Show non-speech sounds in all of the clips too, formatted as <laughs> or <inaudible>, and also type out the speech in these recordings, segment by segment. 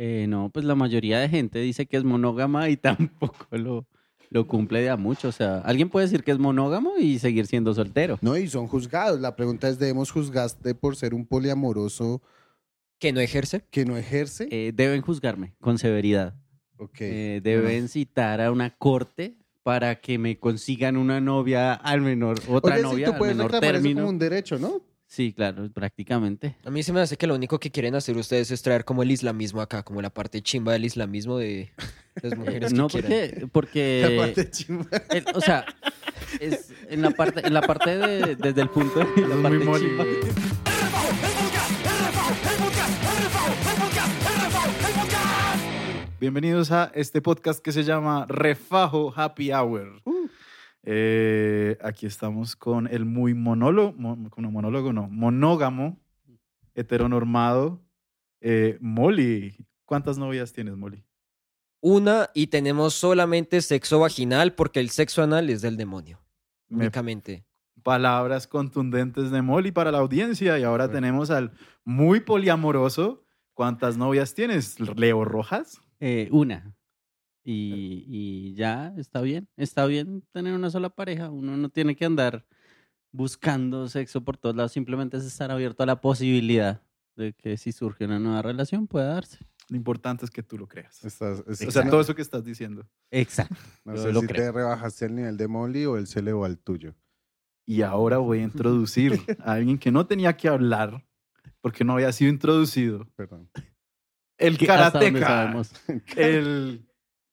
Eh, no, pues la mayoría de gente dice que es monógama y <laughs> tampoco lo, lo cumple de a mucho. O sea, alguien puede decir que es monógamo y seguir siendo soltero. No, y son juzgados. La pregunta es, ¿debemos juzgarte por ser un poliamoroso ¿Que no ejerce? que no ejerce? Eh, deben juzgarme con severidad. ok. Eh, deben citar a una corte para que me consigan una novia al menor, otra Oye, novia tú al puedes menor reclamar eso término. como un derecho, ¿no? Sí, claro, prácticamente. A mí se me hace que lo único que quieren hacer ustedes es traer como el islamismo acá, como la parte chimba del islamismo de las mujeres no, que quieran. porque, <laughs> La porque parte chimba. el- o sea, es en la parte, en la parte de, desde el punto de la muy parte moli, chimba. Bienvenidos a este podcast que se llama Refajo Happy Hour. Eh, aquí estamos con el muy monólogo, mo- no, monólogo no, monógamo, heteronormado, eh, Molly. ¿Cuántas novias tienes, Molly? Una y tenemos solamente sexo vaginal porque el sexo anal es del demonio. Me- Únicamente. palabras contundentes de Molly para la audiencia. Y ahora Bueno. tenemos al muy poliamoroso. ¿Cuántas novias tienes, Leo Rojas? Eh, una. Y, y ya está bien. Está bien tener una sola pareja. Uno no tiene que andar buscando sexo por todos lados. Simplemente es estar abierto a la posibilidad de que si surge una nueva relación pueda darse. Lo importante es que tú lo creas. Estás- es- O sea, todo eso que estás diciendo. Exacto. no yo sé lo si creo. te rebajaste el nivel de Molly o él se elevó al tuyo. Y ahora voy a introducir <laughs> a alguien que no tenía que hablar porque no había sido introducido. Perdón. El sabemos. <laughs> el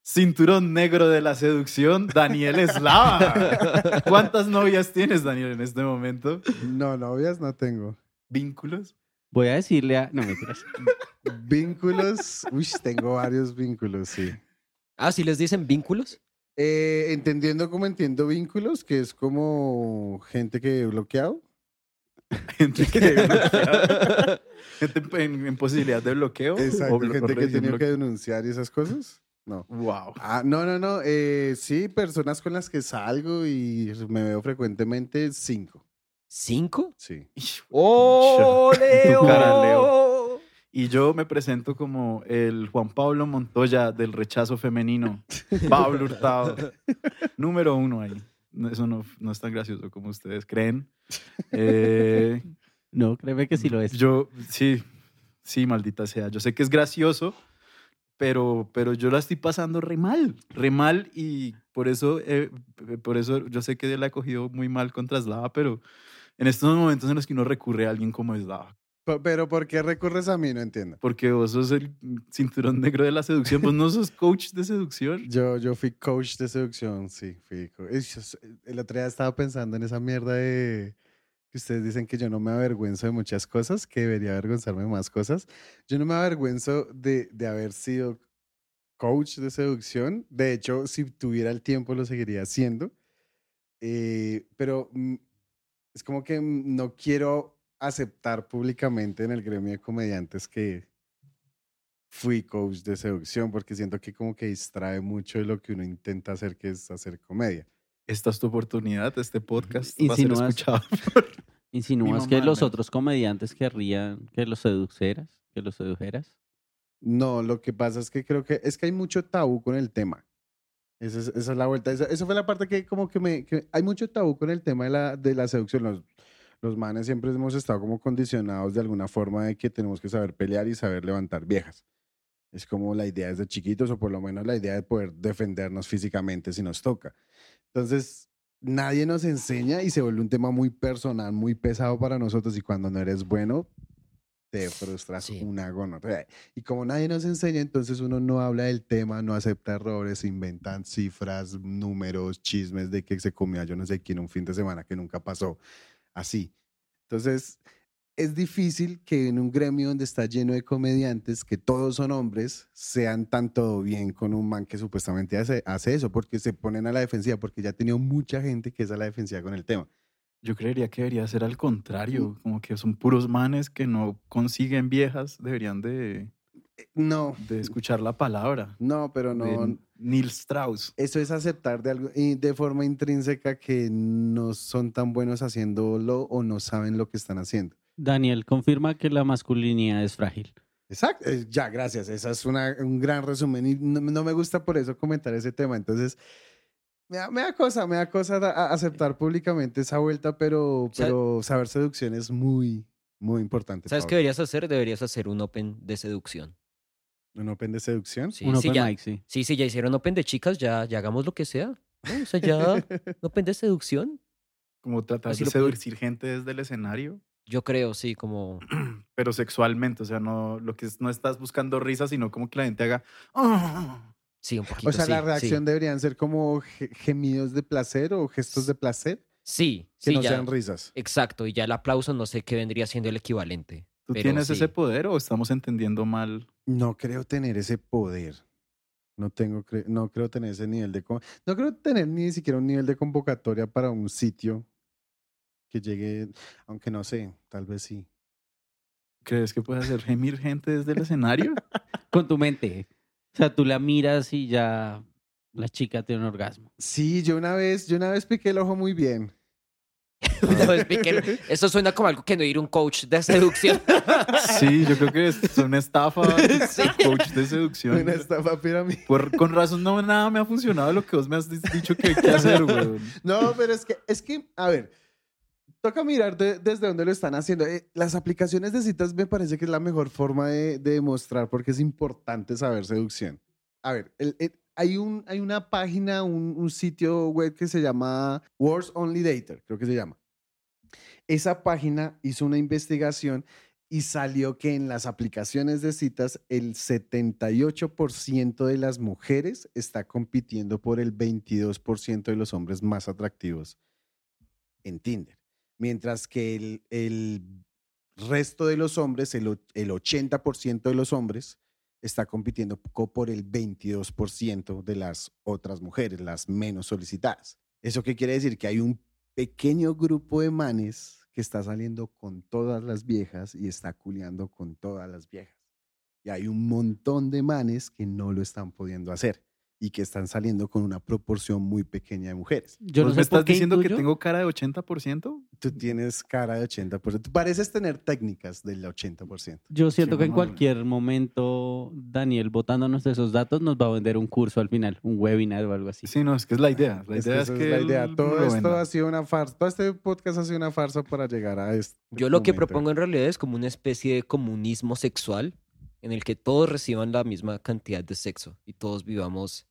cinturón negro de la seducción, Daniel Eslava. <laughs> ¿Cuántas novias tienes, Daniel, en este momento? No, novias no tengo. ¿Vínculos? Voy a decirle a. No me tiras. <laughs> Vínculos, uy, tengo varios vínculos, sí. Ah, ¿sí les dicen vínculos? Eh, entendiendo como entiendo vínculos, que es como gente que he bloqueado. <laughs> Gente, que gente en, en posibilidad de bloqueo. Exacto, o gente que he tenido que denunciar y esas cosas. No. Wow. Ah, no, no, no. eh, sí, personas con las que salgo y me veo frecuentemente, cinco. ¿Cinco? Sí. ¡Oh, <laughs> Leo! cara, Leo. Y yo me presento como el Juan Pablo Montoya del rechazo femenino. <laughs> Pablo Hurtado. Número uno ahí. Eso no, no es tan gracioso como ustedes creen. Eh, <laughs> No, créeme que sí lo es. yo, sí, sí, maldita sea. Yo sé que es gracioso, pero, pero yo la estoy pasando re mal, re mal y por eso, eh, por eso yo sé que la he cogido muy mal contra Slava, pero en estos momentos en los que uno recurre a alguien como Slava, Pero ¿por qué recurres a mí? No entiendo. porque vos sos el cinturón negro de la seducción, vos no sos coach de seducción. Yo, yo fui coach de seducción, sí. Fui El otro día estaba pensando en esa mierda de ustedes dicen que yo no me avergüenzo de muchas cosas, que debería avergonzarme de más cosas. Yo no me avergüenzo de, de haber sido coach de seducción. De hecho, si tuviera el tiempo lo seguiría haciendo. Eh, pero mm, es como que mm, no quiero aceptar públicamente en el gremio de comediantes que fui coach de seducción porque siento que como que distrae mucho de lo que uno intenta hacer, que es hacer comedia. Esta es tu oportunidad, este podcast va a ser <laughs> Insinúas- escuchado. ¿Insinúas que los otros comediantes querrían que los seduceras? ¿Que los sedujeras? No, lo que pasa es que creo que es que hay mucho tabú con el tema. Esa es, esa es la vuelta. Esa, esa fue la parte que como que me... que hay mucho tabú con el tema de la, de la seducción. Los, los manes siempre hemos estado como condicionados de alguna forma de que tenemos que saber pelear y saber levantar viejas. Es como la idea desde chiquitos o por lo menos la idea de poder defendernos físicamente si nos toca. Entonces, nadie nos enseña y se vuelve un tema muy personal, muy pesado para nosotros y cuando no eres bueno, te frustras Sí. una gonorrea. Y como nadie nos enseña, entonces uno no habla del tema, no acepta errores, inventan cifras, números, chismes de que se comió yo no sé quién un fin de semana que nunca pasó. Así. Entonces, es difícil que en un gremio donde está lleno de comediantes, que todos son hombres, sean tan todo bien con un man que supuestamente hace, hace eso, porque se ponen a la defensiva, porque ya ha tenido mucha gente que es a la defensiva con el tema. Yo creería que debería ser al contrario, como que son puros manes que no consiguen viejas, deberían de, No, de escuchar la palabra. no, pero no. Neil Strauss. Eso es aceptar de, algo, y de forma intrínseca que no son tan buenos haciéndolo o no saben lo que están haciendo. Daniel confirma que la masculinidad es frágil. Exacto, eh, ya, gracias. Esa es una, un gran resumen y no, no me gusta por eso comentar ese tema. Entonces, me da, me da cosa, me da cosa da- a- aceptar públicamente esa vuelta, pero, pero saber seducción es muy, muy importante. ¿Sabes qué deberías hacer? Deberías hacer un open de seducción. ¿Un open de seducción? Sí, Un sí, open ya, mic, sí. sí, sí, ya hicieron open de chicas, ya, ya hagamos lo que sea. ¿no? O sea, ya un <laughs> open de seducción. Como tratar Así de seducir gente desde el escenario, Yo creo, sí, como... <clears throat> pero sexualmente. O sea, no lo que es- no estás buscando risa, sino como que la gente haga. "Ah". Sí, un poquito, O sea, sí, la sí. reacción deberían ser como ge- gemidos de placer o gestos de placer Sí, que sí, no ya. sean risas. Exacto, y ya el aplauso no sé qué vendría siendo el equivalente. ¿Tú pero tienes sí. ese poder o estamos entendiendo mal? No creo tener ese poder. No tengo, no creo tener ese nivel de, no creo tener ni siquiera un nivel de convocatoria para un sitio que llegue, aunque no sé, tal vez sí. ¿Crees que puedes hacer gemir gente desde el escenario? <laughs> Con tu mente. O sea, tú la miras y ya la chica tiene un orgasmo. Sí, yo una vez, yo una vez piqué el ojo muy bien. <laughs> Una vez <laughs> vi que- Eso suena como algo que no ir un coach de seducción. Sí, yo creo que es una estafa. Sí. Coach de seducción. Una estafa pirámide. Por- con razón, no, nada me ha funcionado lo que vos me has di- dicho que hay que hacer, güey. No, pero es que, es que, a ver, toca mirar de- desde dónde lo están haciendo. Eh, las aplicaciones de citas me parece que es la mejor forma de, de demostrar porque es importante saber seducción. A ver, el- el- hay, un, hay una página, un, un sitio web que se llama Words Only Dater, creo que se llama. Esa página hizo una investigación y salió que en las aplicaciones de citas el 78% de las mujeres está compitiendo por el 22% de los hombres más atractivos en Tinder. Mientras que el, resto de los hombres, el, el 80% de los hombres, está compitiendo co- por el 22% de las otras mujeres, las menos solicitadas. ¿Eso qué quiere decir? Que hay un pequeño grupo de manes que está saliendo con todas las viejas y está culeando con todas las viejas. Y hay un montón de manes que no lo están pudiendo hacer y que están saliendo con una proporción muy pequeña de mujeres. Yo no ¿Vos sé me por estás qué diciendo que tengo cara de 80%? Tú tienes cara de 80%. Tú pareces tener técnicas del 80%. Yo siento Sí, que en cualquier momento Daniel botándonos de esos datos nos va a vender un curso al final, un webinar o algo así. Sí, no, es que es la idea. La idea es que. la idea. él Todo esto venda. ha sido una farsa. Todo este podcast ha sido una farsa para llegar a esto. Yo lo que propongo en realidad es como una especie de comunismo sexual en el que todos reciban la misma cantidad de sexo y todos vivamos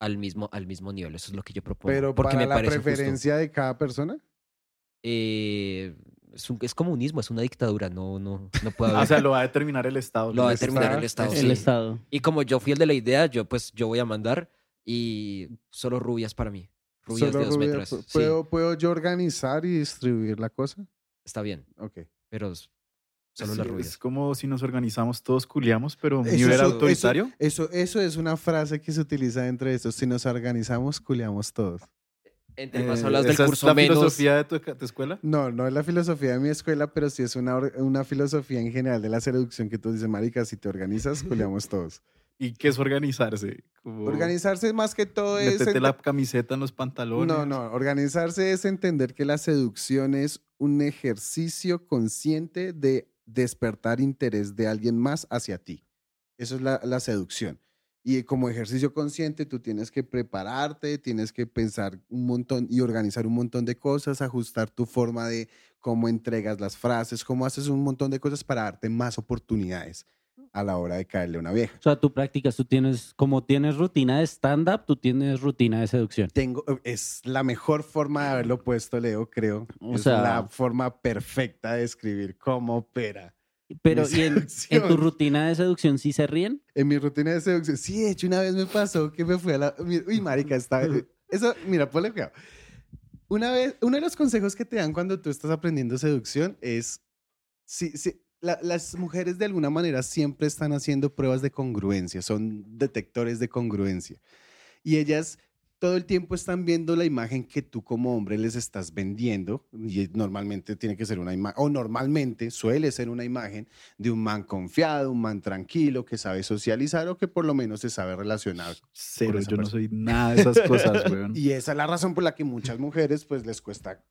al mismo, al mismo nivel. Eso es lo que yo propongo. Pero porque para me la parece justo. preferencia de cada persona. Eh, es, un- es comunismo, es una dictadura, no, no, no puede <laughs> haber. o sea, lo va a determinar el Estado. lo va a determinar el Estado. El sí. Estado. Y como yo fui el de la idea, yo pues yo voy a mandar y solo rubias para mí. Rubias Solo de dos rubia- metros. Sí, ¿Puedo, ¿Puedo yo organizar y distribuir la cosa? está bien, Ok. pero solo Sí, las Es rubias. como si nos organizamos, todos culiamos, pero a un Eso nivel es- eso- autoritario. Eso, eso es una frase que se utiliza dentro de esto. Si nos organizamos, culiamos todos. Entre más Eh, hablas del ¿esa curso es la menos. filosofía de tu, tu escuela? No, no es la filosofía de mi escuela, pero sí es una, una filosofía en general de la seducción que tú dices, marica, si te organizas, <laughs> culiamos todos. ¿Y qué es organizarse? Como Organizarse más que todo es... Meterte la camiseta en los pantalones. No, no, organizarse es entender que la seducción es un ejercicio consciente de despertar interés de alguien más hacia ti. Eso es la, seducción. Y como ejercicio consciente, tú tienes que prepararte, tienes que pensar un montón y organizar un montón de cosas, ajustar tu forma de cómo entregas las frases, cómo haces un montón de cosas para darte más oportunidades a la hora de caerle a una vieja. O sea, tú practicas, tú tienes, como tienes rutina de stand-up, tú tienes rutina de seducción. Tengo, es la mejor forma de haberlo puesto, Leo, creo. O es sea- la forma perfecta de escribir cómo opera. Pero, ¿y en, tu rutina de seducción sí se ríen? En mi rutina de seducción, sí, de hecho, una vez me pasó que me fui a la. Uy, marica, está. <laughs> Eso, mira, ponle cuidado. Una vez, uno de los consejos que te dan cuando tú estás aprendiendo seducción es. Sí, sí, la- las mujeres de alguna manera siempre están haciendo pruebas de congruencia, son detectores de congruencia. Y ellas todo el tiempo están viendo la imagen que tú como hombre les estás vendiendo, y normalmente tiene que ser una imagen, o normalmente suele ser una imagen de un man confiado, un man tranquilo, que sabe socializar o que por lo menos se sabe relacionar. Cero, yo no soy nada de esas cosas, <laughs> weón. Y esa es la razón por la que muchas mujeres pues les cuesta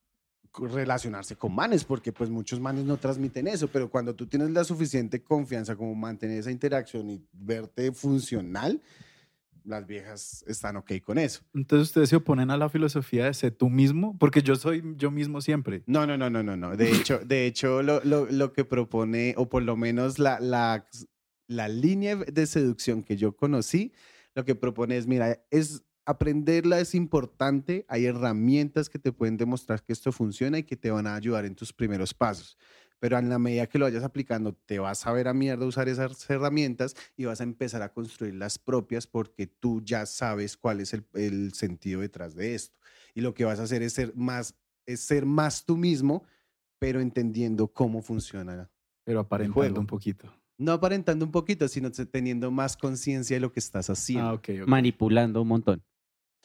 relacionarse con manes, porque pues muchos manes no transmiten eso, pero cuando tú tienes la suficiente confianza como mantener esa interacción y verte funcional, las viejas están ok con eso. Entonces ustedes se oponen a la filosofía de ser tú mismo, porque yo soy yo mismo siempre. No, no, no, no, no, no. De hecho, de hecho lo, lo- lo que propone, o por lo menos la, la, la línea de seducción que yo conocí, lo que propone es, mira, es aprenderla es importante, hay herramientas que te pueden demostrar que esto funciona y que te van a ayudar en tus primeros pasos. Pero en la medida que lo vayas aplicando, te vas a ver a mierda usar esas herramientas y vas a empezar a construir las propias porque tú ya sabes cuál es el, el sentido detrás de esto. Y lo que vas a hacer es ser más, es ser más tú mismo, pero entendiendo cómo funciona. Pero aparentando juego. un poquito. No aparentando un poquito, sino te- teniendo más conciencia de lo que estás haciendo. Ah, ok. Manipulando un montón.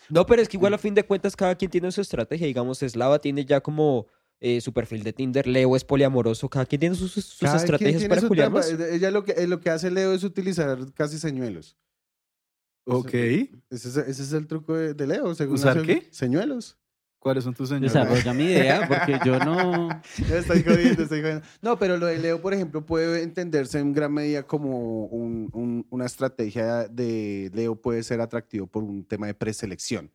No, pero es que igual a fin de cuentas cada quien tiene su estrategia. Digamos, Slava tiene ya como eh, su perfil de Tinder, Leo es poliamoroso, cada quien tiene sus, sus Cada quien estrategias tiene para su culiar trampa. más. Eh, Ella lo que, eh, lo que hace Leo es utilizar casi señuelos. Ok. Ese es, ese es el truco de, de Leo. Según ¿Usar qué? Señuelos. ¿Cuáles son tus señales? Desarrolla mi idea porque yo no... <laughs> Estoy jodiendo, estoy jodiendo. No, pero lo de Leo, por ejemplo, puede entenderse en gran medida como un- un- una estrategia de Leo puede ser atractivo por un tema de preselección.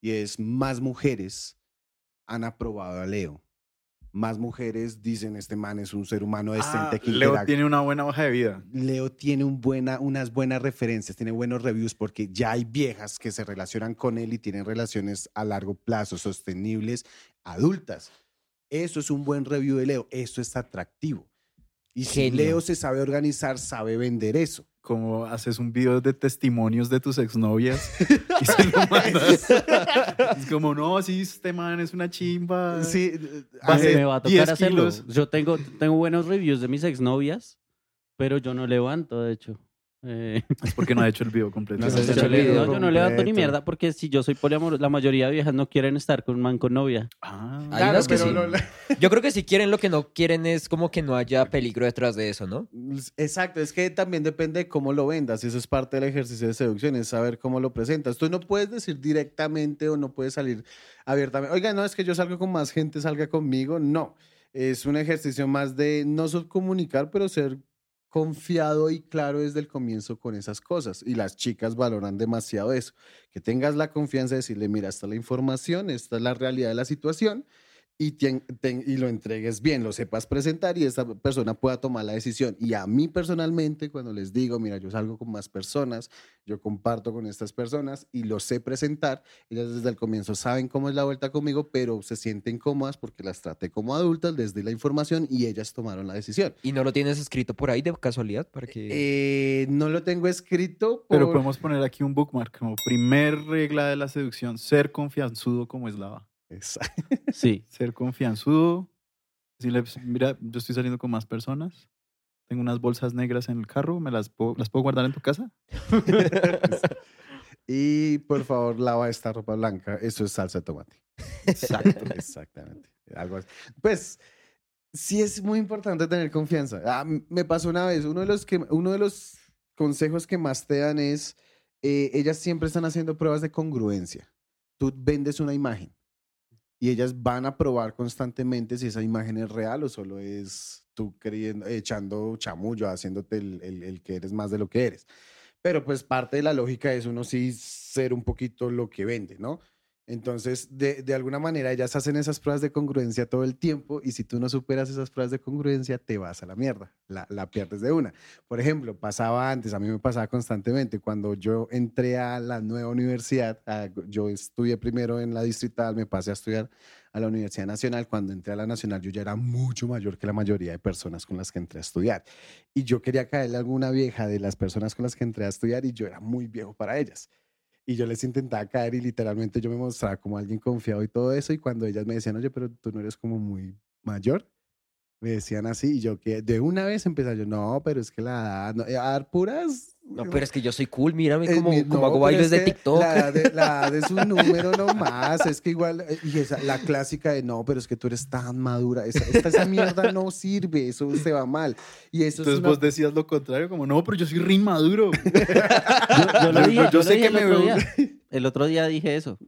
Y es más mujeres han aprobado a Leo. Más mujeres dicen, este man es un ser humano decente Ah, que Leo interactúa". tiene una buena hoja de vida. Leo tiene un buena, unas buenas referencias, tiene buenos reviews porque ya hay viejas que se relacionan con él y tienen relaciones a largo plazo, sostenibles, adultas. Eso es un buen review de Leo, eso es atractivo. Y si. Leo se sabe organizar, sabe vender eso. Como haces un video de testimonios de tus exnovias <laughs> y se lo mandas. es como, no, sí, este man es una chimba. Sí, me va a 10 tocar hacerlo. kilos. Yo tengo, tengo buenos reviews de mis exnovias, pero yo no levanto, de hecho. Eh, <laughs> Es porque no ha hecho el video completo. No no hecho el le- video no, yo no levanto ni completo. mierda porque si yo soy poliamoroso, la mayoría de viejas no quieren estar con un man con novia. Ah, Hay Claro, unas que pero sí. no- Yo creo que si quieren lo que no quieren es como que no haya peligro detrás de eso, ¿no? Exacto, es que también depende de cómo lo vendas. y Eso es parte del ejercicio de seducción, es saber cómo lo presentas. Tú no puedes decir directamente o no puedes salir abiertamente. Oiga, no, es que yo salgo con más gente, salga conmigo. No, es un ejercicio más de no solo comunicar, pero ser confiado y claro desde el comienzo con esas cosas. Y las chicas valoran demasiado eso. Que tengas la confianza de decirle, mira, esta es la información, esta es la realidad de la situación y, tien- ten- y lo entregues bien, lo sepas presentar y esa persona pueda tomar la decisión. Y a mí personalmente, cuando les digo, mira, yo salgo con más personas, yo comparto con estas personas y lo sé presentar, ellas desde el comienzo saben cómo es la vuelta conmigo, pero se sienten cómodas porque las traté como adultas, les di la información y ellas tomaron la decisión. Y no lo tienes escrito por ahí de casualidad para que... Eh, no lo tengo escrito, Pero por- podemos poner aquí un bookmark como primer regla de la seducción, ser confianzudo como eslava. Sí. <laughs> Ser confianzudo. Decirle, pues, mira, yo estoy saliendo con más personas. Tengo unas bolsas negras en el carro, ¿me las puedo, las puedo guardar en tu casa? <laughs> Y por favor, lava esta ropa blanca. Eso es salsa de tomate. Exacto. <laughs> Exactamente. Algo así. Pues sí es muy importante tener confianza. Ah, me pasó una vez, uno de los, que, uno de los consejos que más te dan es, eh, ellas siempre están haciendo pruebas de congruencia. Tú vendes una imagen y ellas van a probar constantemente si esa imagen es real o solo es tú creyendo, echando chamullo, haciéndote el, el- el que eres más de lo que eres. Pero pues parte de la lógica es uno sí ser un poquito lo que vende, ¿no? Entonces, de, alguna manera, ellas hacen esas pruebas de congruencia todo el tiempo y si tú no superas esas pruebas de congruencia, te vas a la mierda, la, pierdes de una. Por ejemplo, pasaba antes, a mí me pasaba constantemente, cuando yo entré a la nueva universidad, yo estudié primero en la distrital, me pasé a estudiar a la Universidad Nacional, cuando entré a la Nacional yo ya era mucho mayor que la mayoría de personas con las que entré a estudiar. Y yo quería caerle a alguna vieja de las personas con las que entré a estudiar y yo era muy viejo para ellas. Y yo les intentaba caer y literalmente yo me mostraba como alguien confiado y todo eso. Y cuando ellas me decían, oye, pero tú no eres como muy mayor, me decían así. Y yo que de una vez empecé yo, no, pero es que la edad, no, a dar puras. No, pero es que yo soy cool, mírame Eh, no, hago bailes es de TikTok. La edad de- la edad es un número <laughs> nomás. Es que igual, eh, y esa, la clásica de no, pero es que tú eres tan madura. Esa, esta- esa mierda no sirve, eso se va mal. Y eso Entonces es una- vos decías lo contrario, como, no, pero yo soy re inmaduro. <laughs> Yo, yo lo Yo- dije, yo yo, lo sé dije que el me otro veo- día. <laughs> El otro día dije eso.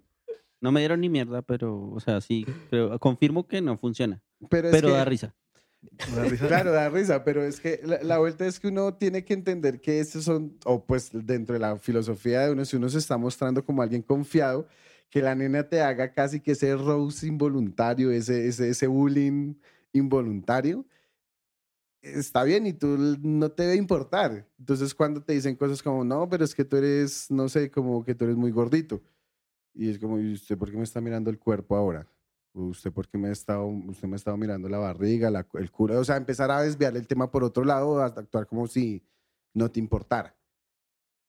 No me dieron ni mierda, pero, o sea, sí, pero confirmo que no funciona. Pero, es Pero que- da risa. Claro, da risa, pero es que la, la vuelta es que uno tiene que entender que estos son, o pues dentro de la filosofía de uno, si uno se está mostrando como alguien confiado, que la nena te haga casi que ese roast involuntario, ese, ese, ese bullying involuntario, está bien y tú no te debe importar. Entonces cuando te dicen cosas como, no, pero es que tú eres, no sé, como que tú eres muy gordito. Y es como, ¿y usted por qué me está mirando el cuerpo ahora? ¿Usted por qué me ha estado, usted me ha estado mirando la barriga, la- el culo? O sea, empezar a desviar el tema por otro lado, hasta actuar como si no te importara.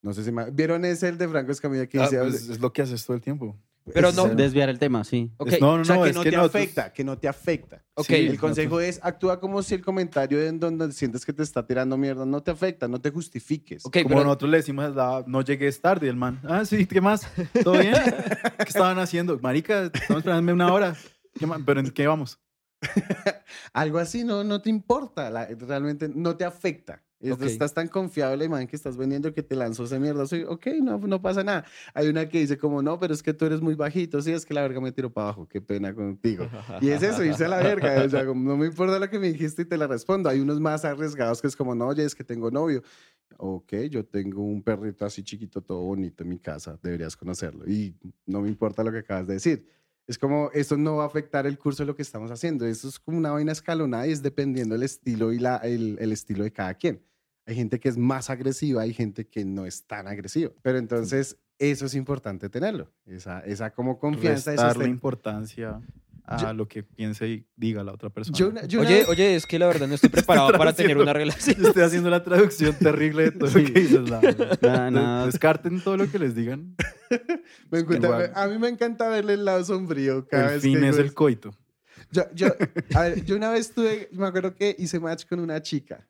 No sé si me... ¿Vieron ese el de Franco Escamilla que Ah, dice... pues, es lo que haces todo el tiempo. Pero no- Desviar el tema, sí. Ok, Es- no, no, o sea, no, que es no que te no, tú- afecta, que no te afecta. ok. Sí, El no, consejo es actúa como si el comentario en donde sientes que te está tirando mierda no te afecta, no te justifiques. ok, Como pero- nosotros le decimos, la- no llegues tarde, el man. Ah, sí, ¿qué más? ¿Todo bien? <laughs> ¿Qué estaban haciendo? Marica, estamos esperando una hora. ¿Pero en qué vamos? <laughs> Algo así no, no te importa, la- realmente no te afecta. Es- Ok. Estás tan confiado en la imagen que estás vendiendo que te lanzó esa mierda. Soy, ok, no, no pasa nada. Hay una que dice como, no, pero es que tú eres muy bajito. Sí, es que la verga me tiró para abajo. Qué pena contigo. Y es eso, irse a la verga. O sea, como, no me importa lo que me dijiste y te la respondo. Hay unos más arriesgados que es como, no, oye, es que tengo novio. Ok, yo tengo un perrito así chiquito, todo bonito en mi casa. Deberías conocerlo. Y no me importa lo que acabas de decir. Es como, eso no va a afectar el curso de lo que estamos haciendo. Eso es como una vaina escalonada y es dependiendo el estilo y la, el, el estilo de cada quien. Hay gente que es más agresiva, hay gente que no es tan agresiva. Pero entonces, eso es importante tenerlo. Esa, esa como confianza. Restarle este- importancia a Yo- lo que piense y diga la otra persona. Yo una- yo Oye, vez- oye, es que la verdad no estoy <laughs> preparado para tener una relación. Yo estoy haciendo la traducción terrible de todo lo que dices. la verdad. Nada, nada. Descarten todo lo que les digan. me a mí me encanta verle el lado sombrío cada El vez fin que es el coito. Yo, yo, a ver, yo una vez tuve, me acuerdo que hice match con una chica.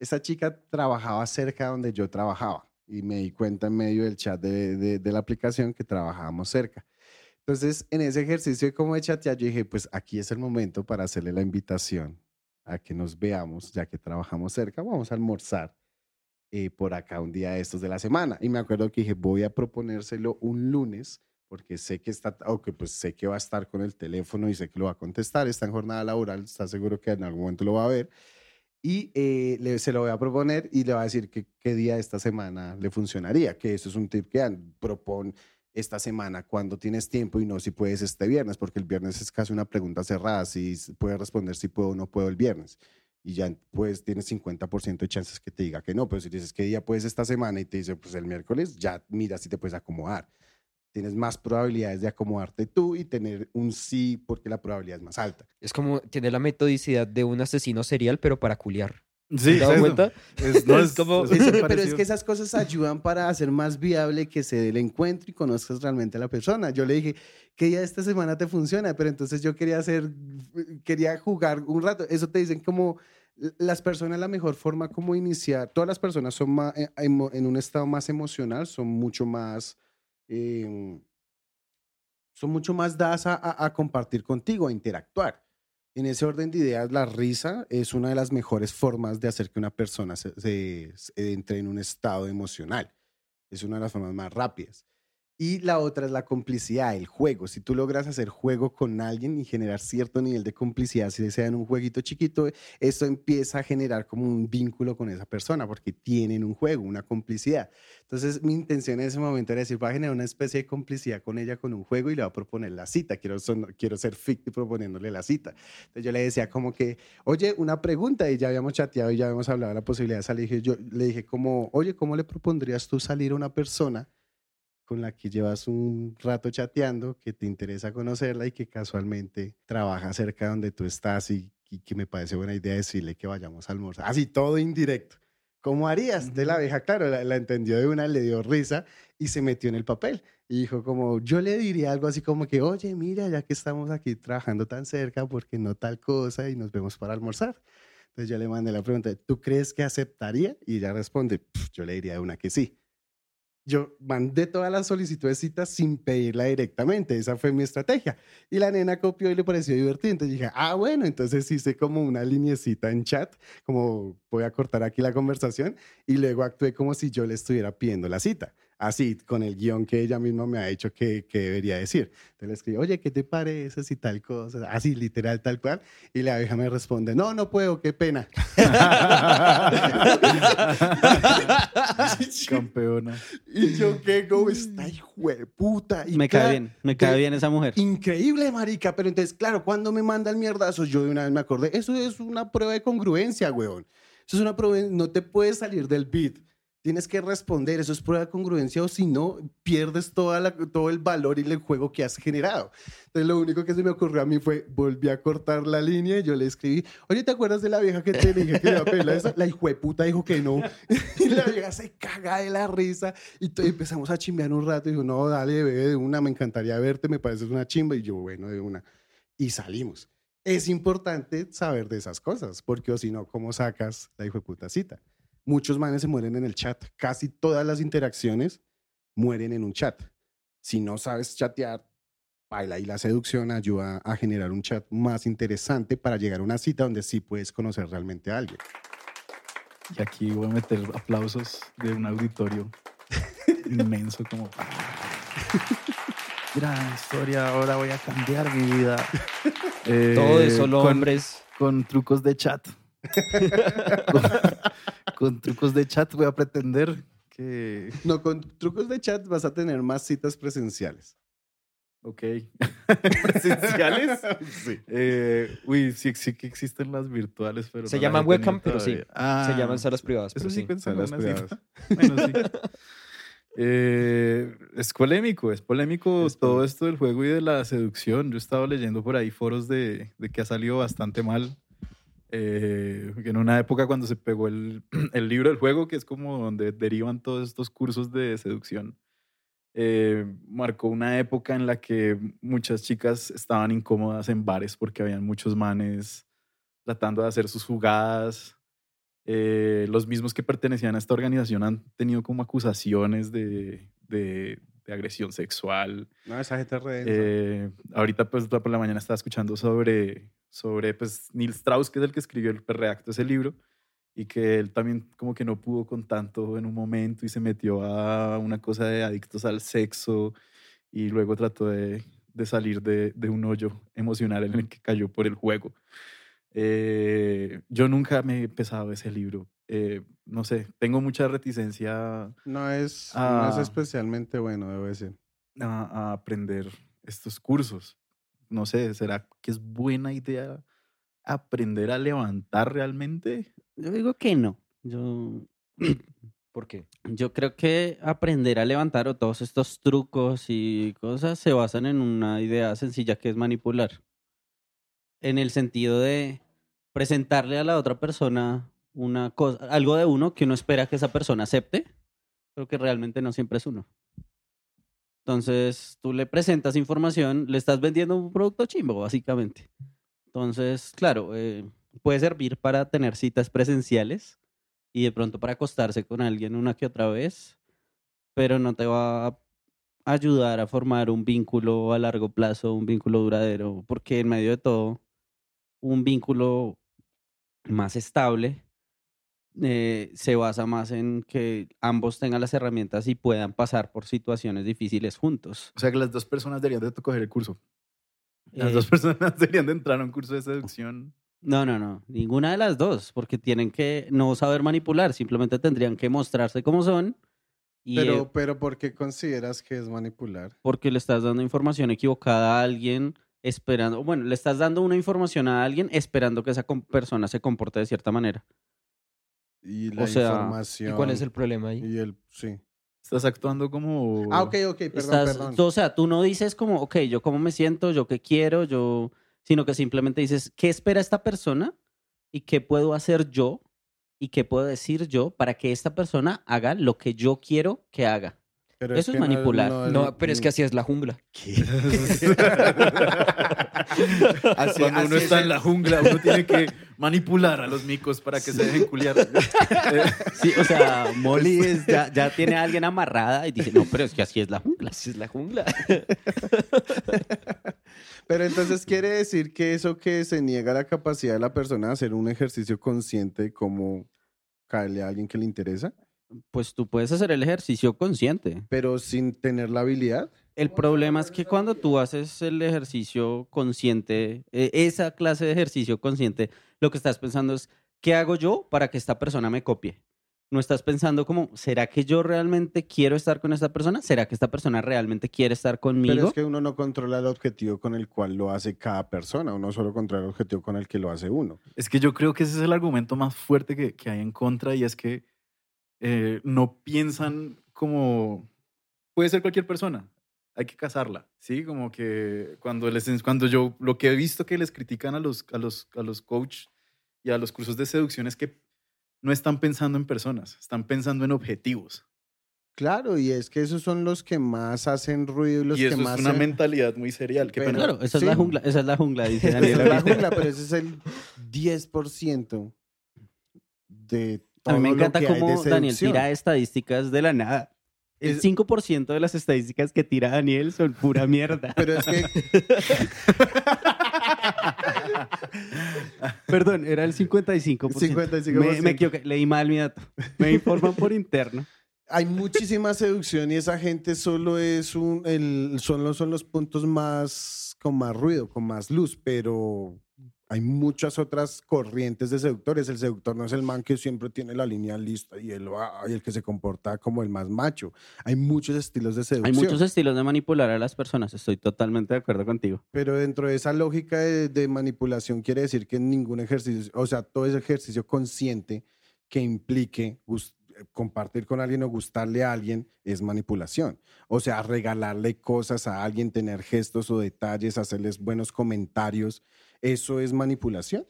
Esa chica trabajaba cerca donde yo trabajaba y me di cuenta en medio del chat de, de- de la aplicación que trabajábamos cerca. Entonces, en ese ejercicio de cómo de chatear, yo dije, pues aquí es el momento para hacerle la invitación a que nos veamos, ya que trabajamos cerca, vamos a almorzar eh, por acá un día de estos de la semana. Y me acuerdo que dije, voy a proponérselo un lunes porque sé que está, o que pues sé que va a estar con el teléfono y sé que lo va a contestar, está en jornada laboral, está seguro que en algún momento lo va a ver. Y eh, le- se lo voy a proponer y le va a decir qué día de esta semana le funcionaría, que eso es un tip que dan, propon esta semana cuando tienes tiempo y no si puedes este viernes, porque el viernes es casi una pregunta cerrada, si puedes responder si puedo o no puedo el viernes. Y ya pues tienes 50% de chances que te diga que no, pero si dices qué día puedes esta semana y te dice pues el miércoles, ya mira si te puedes acomodar tienes más probabilidades de acomodarte tú y tener un sí porque la probabilidad es más alta. Es como tiene la metodicidad de un asesino serial, pero para culiar. Sí, ¿Te cuenta? Es, no, <laughs> Es es como- es pero es que esas cosas ayudan para hacer más viable que se dé el encuentro y conozcas realmente a la persona. Yo le dije, ¿qué día de esta semana te funciona? Pero entonces yo quería hacer, quería jugar un rato. Eso te dicen como las personas, la mejor forma como iniciar, todas las personas son más, eh, en un estado más emocional, son mucho más... eh, son mucho más dadas a, a- a compartir contigo, a interactuar. En ese orden de ideas, la risa es una de las mejores formas de hacer que una persona entre en un estado emocional. Es una de las formas más rápidas. Y la otra es la complicidad, el juego. Si tú logras hacer juego con alguien y generar cierto nivel de complicidad, si sea en un jueguito chiquito, esto empieza a generar como un vínculo con esa persona porque tienen un juego, una complicidad. Entonces, mi intención en ese momento era decir, voy a generar una especie de complicidad con ella con un juego y le voy a proponer la cita. Quiero, son- quiero ser ficti proponiéndole la cita. Entonces, yo le decía como que, oye, una pregunta, y ya habíamos chateado y ya habíamos hablado de la posibilidad de salir. Yo le dije como, oye, ¿cómo le propondrías tú salir a una persona con la que llevas un rato chateando, que te interesa conocerla y que casualmente trabaja cerca de donde tú estás y, y que me parece buena idea decirle que vayamos a almorzar? Así, todo indirecto. ¿Cómo harías? De la abeja, claro, la, la entendió de una, le dio risa y se metió en el papel. Y dijo como, yo le diría algo así como que, oye, mira, ya que estamos aquí trabajando tan cerca, ¿por qué no tal cosa? Y nos vemos para almorzar. Entonces yo le mandé la pregunta, ¿tú crees que aceptaría? Y ella responde, "Pf, yo le diría de una que sí. Yo mandé todas las solicitudes de citas sin pedirla directamente. Esa fue mi estrategia. Y la nena copió y le pareció divertido. Entonces dije, ah, bueno, entonces hice como una linecita en chat, como voy a cortar aquí la conversación. Y luego actué como si yo le estuviera pidiendo la cita así, con el guion que ella misma me ha dicho que, que debería decir. Entonces le escribo, oye, ¿qué te parece si tal cosa? Así, literal, tal cual. Y la abeja me responde, no, no puedo, qué pena. <laughs> <laughs> Campeona. y yo, ¿qué? ¿Cómo está, hijo de puta? Y me cae bien, me cae bien esa mujer. Increíble, marica. Pero entonces, claro, cuando me manda el mierdazo, yo de una vez me acordé, eso es una prueba de congruencia, weón. Eso es una prueba, no te puedes salir del beat. Tienes que responder, eso es prueba de congruencia o si no, pierdes toda la- todo el valor y el juego que has generado. Entonces lo único que se me ocurrió a mí fue, volví a cortar la línea y yo le escribí, oye, ¿te acuerdas de la vieja que te dije que iba a la esa? La hijueputa dijo que no. <laughs> y la vieja se caga de la risa y empezamos a chimbear un rato y dijo, no, dale, bebé, de una, me encantaría verte, me pareces una chimba y yo, bueno, de una. Y salimos. Es importante saber de esas cosas, porque o si no, ¿cómo sacas la hijueputa cita? Muchos manes se mueren en el chat. Casi todas las interacciones mueren en un chat. Si no sabes chatear, baila y la seducción ayuda a generar un chat más interesante para llegar a una cita donde sí puedes conocer realmente a alguien. Y aquí voy a meter aplausos de un auditorio <laughs> inmenso como... Gran historia, ahora voy a cambiar mi vida. Eh, Todo de solo con- hombres. Con trucos de chat. <laughs> con, trucos de chat voy a pretender que... No, con trucos de chat vas a tener más citas presenciales. Ok. <laughs> ¿Presenciales? sí. Eh, uy, sí, sí que existen las virtuales, pero Se no llaman webcam, pero sí. Ah, Se llaman salas privadas. Eso pero sí sí. Salas privadas. cita. <laughs> Bueno, sí. Eh, es polémico, es polémico Es todo polémico. esto del juego y de la seducción. Yo he estado leyendo por ahí foros de, de que ha salido bastante mal. Eh, en una época cuando se pegó el, <clears throat> el libro del juego, que es como donde derivan todos estos cursos de seducción, eh, marcó una época en la que muchas chicas estaban incómodas en bares porque habían muchos manes tratando de hacer sus jugadas. Eh, los mismos que pertenecían a esta organización han tenido como acusaciones de, de- de agresión sexual. No, esa gente es re. Eh, ahorita pues por la mañana estaba escuchando sobre, sobre pues Neil Strauss, que es el que escribió el Reacto, ese libro, y que él también como que no pudo con tanto en un momento y se metió a una cosa de adictos al sexo y luego trató de, de salir de, de un hoyo emocional en el que cayó por el juego. Eh, yo nunca me he pesado ese libro. Eh, no sé, tengo mucha reticencia No es, no es especialmente bueno, debo decir. a, a aprender estos cursos. No sé, ¿será que es buena idea aprender a levantar realmente? Yo digo que no. Yo, <clears throat> ¿Por qué? yo creo que aprender a levantar o todos estos trucos y cosas se basan en una idea sencilla que es manipular. En el sentido de presentarle a la otra persona una cosa, algo de uno que uno espera que esa persona acepte, pero que realmente no siempre es uno. Entonces, tú le presentas información, le estás vendiendo un producto chimbo, básicamente. Entonces, claro, eh, puede servir para tener citas presenciales y de pronto para acostarse con alguien una que otra vez, pero no te va a ayudar a formar un vínculo a largo plazo, un vínculo duradero, porque en medio de todo, un vínculo más estable eh, se basa más en que ambos tengan las herramientas y puedan pasar por situaciones difíciles juntos. O sea, que las dos personas deberían de coger el curso. Las Eh, dos personas <laughs> deberían de entrar a un curso de seducción. No, no, no, ninguna de las dos, porque tienen que no saber manipular, simplemente tendrían que mostrarse como son y eh, Pero, pero ¿por qué consideras que es manipular? porque le estás dando información equivocada a alguien esperando, bueno, le estás dando una información a alguien esperando que esa persona se comporte de cierta manera. Y la O sea, ¿y información. ¿Y cuál es el problema ahí? Y el, sí. Estás actuando como... Ah, ok, ok, perdón, Estás- perdón. tú- o sea, tú no dices como, ok, yo cómo me siento, yo qué quiero, yo, sino que simplemente dices, ¿qué espera esta persona? ¿Y qué puedo hacer yo? ¿Y qué puedo decir yo para que esta persona haga lo que yo quiero que haga? Pero Eso es que no manipular. No, pero es que así es la jungla. ¿Qué? <laughs> Así- Cuando así uno es está en la jungla, uno tiene que manipular a los micos para que se dejen culiar. <laughs> Sí, o sea, Molly es- ya, ya tiene a alguien amarrada y dice, no, pero es que así es la jungla. Así es la jungla. <laughs> Pero entonces quiere decir que eso que se niega la capacidad de la persona de hacer un ejercicio consciente como caerle a alguien que le interesa, Pues tú puedes hacer el ejercicio consciente. pero sin tener la habilidad. El problema es que cuando tú haces el ejercicio consciente, eh, esa clase de ejercicio consciente, lo que estás pensando es, ¿qué hago yo para que esta persona me copie? No estás pensando como, ¿será que yo realmente quiero estar con esta persona? ¿Será que esta persona realmente quiere estar conmigo? Pero es que uno no controla el objetivo con el cual lo hace cada persona, uno solo controla el objetivo con el que lo hace uno. Es que yo creo que ese es el argumento más fuerte que, que hay en contra y es que eh, no piensan como puede ser cualquier persona, hay que casarla, ¿sí? Como que cuando, les, cuando yo lo que he visto que les critican a los, a los, a los coach y a los cursos de seducción es que no están pensando en personas, están pensando en objetivos. Claro, y es que esos son los que más hacen ruido y los y eso que más... es una mentalidad muy serial. Qué Pero- pena. Claro, esa Sí. es la jungla, esa es la jungla, dice Esa Daniel. es la jungla, pero ese es el 10% de todo A mí me encanta cómo Daniel tira estadísticas de la nada. El Es- 5% de las estadísticas que tira Daniel son pura mierda. Pero es que <laughs> Perdón, era el 55%. 55%. Me, me equivoqué, leí mal mi dato. Me informan por interno. hay muchísima seducción y esa gente solo es un, el, solo son los puntos más con más ruido, con más luz, pero hay muchas otras corrientes de seductores. El seductor no es el man que siempre tiene la línea lista y el, y el que se comporta como el más macho. Hay muchos estilos de Hay seducción. muchos estilos de manipular a las personas. Estoy totalmente de acuerdo contigo. Pero dentro de esa lógica de, de manipulación quiere decir que ningún ejercicio, o sea, todo ese ejercicio consciente que implique compartir con alguien o gustarle a alguien es manipulación. O sea, regalarle cosas a alguien, tener gestos o detalles, hacerles buenos comentarios, eso es manipulación.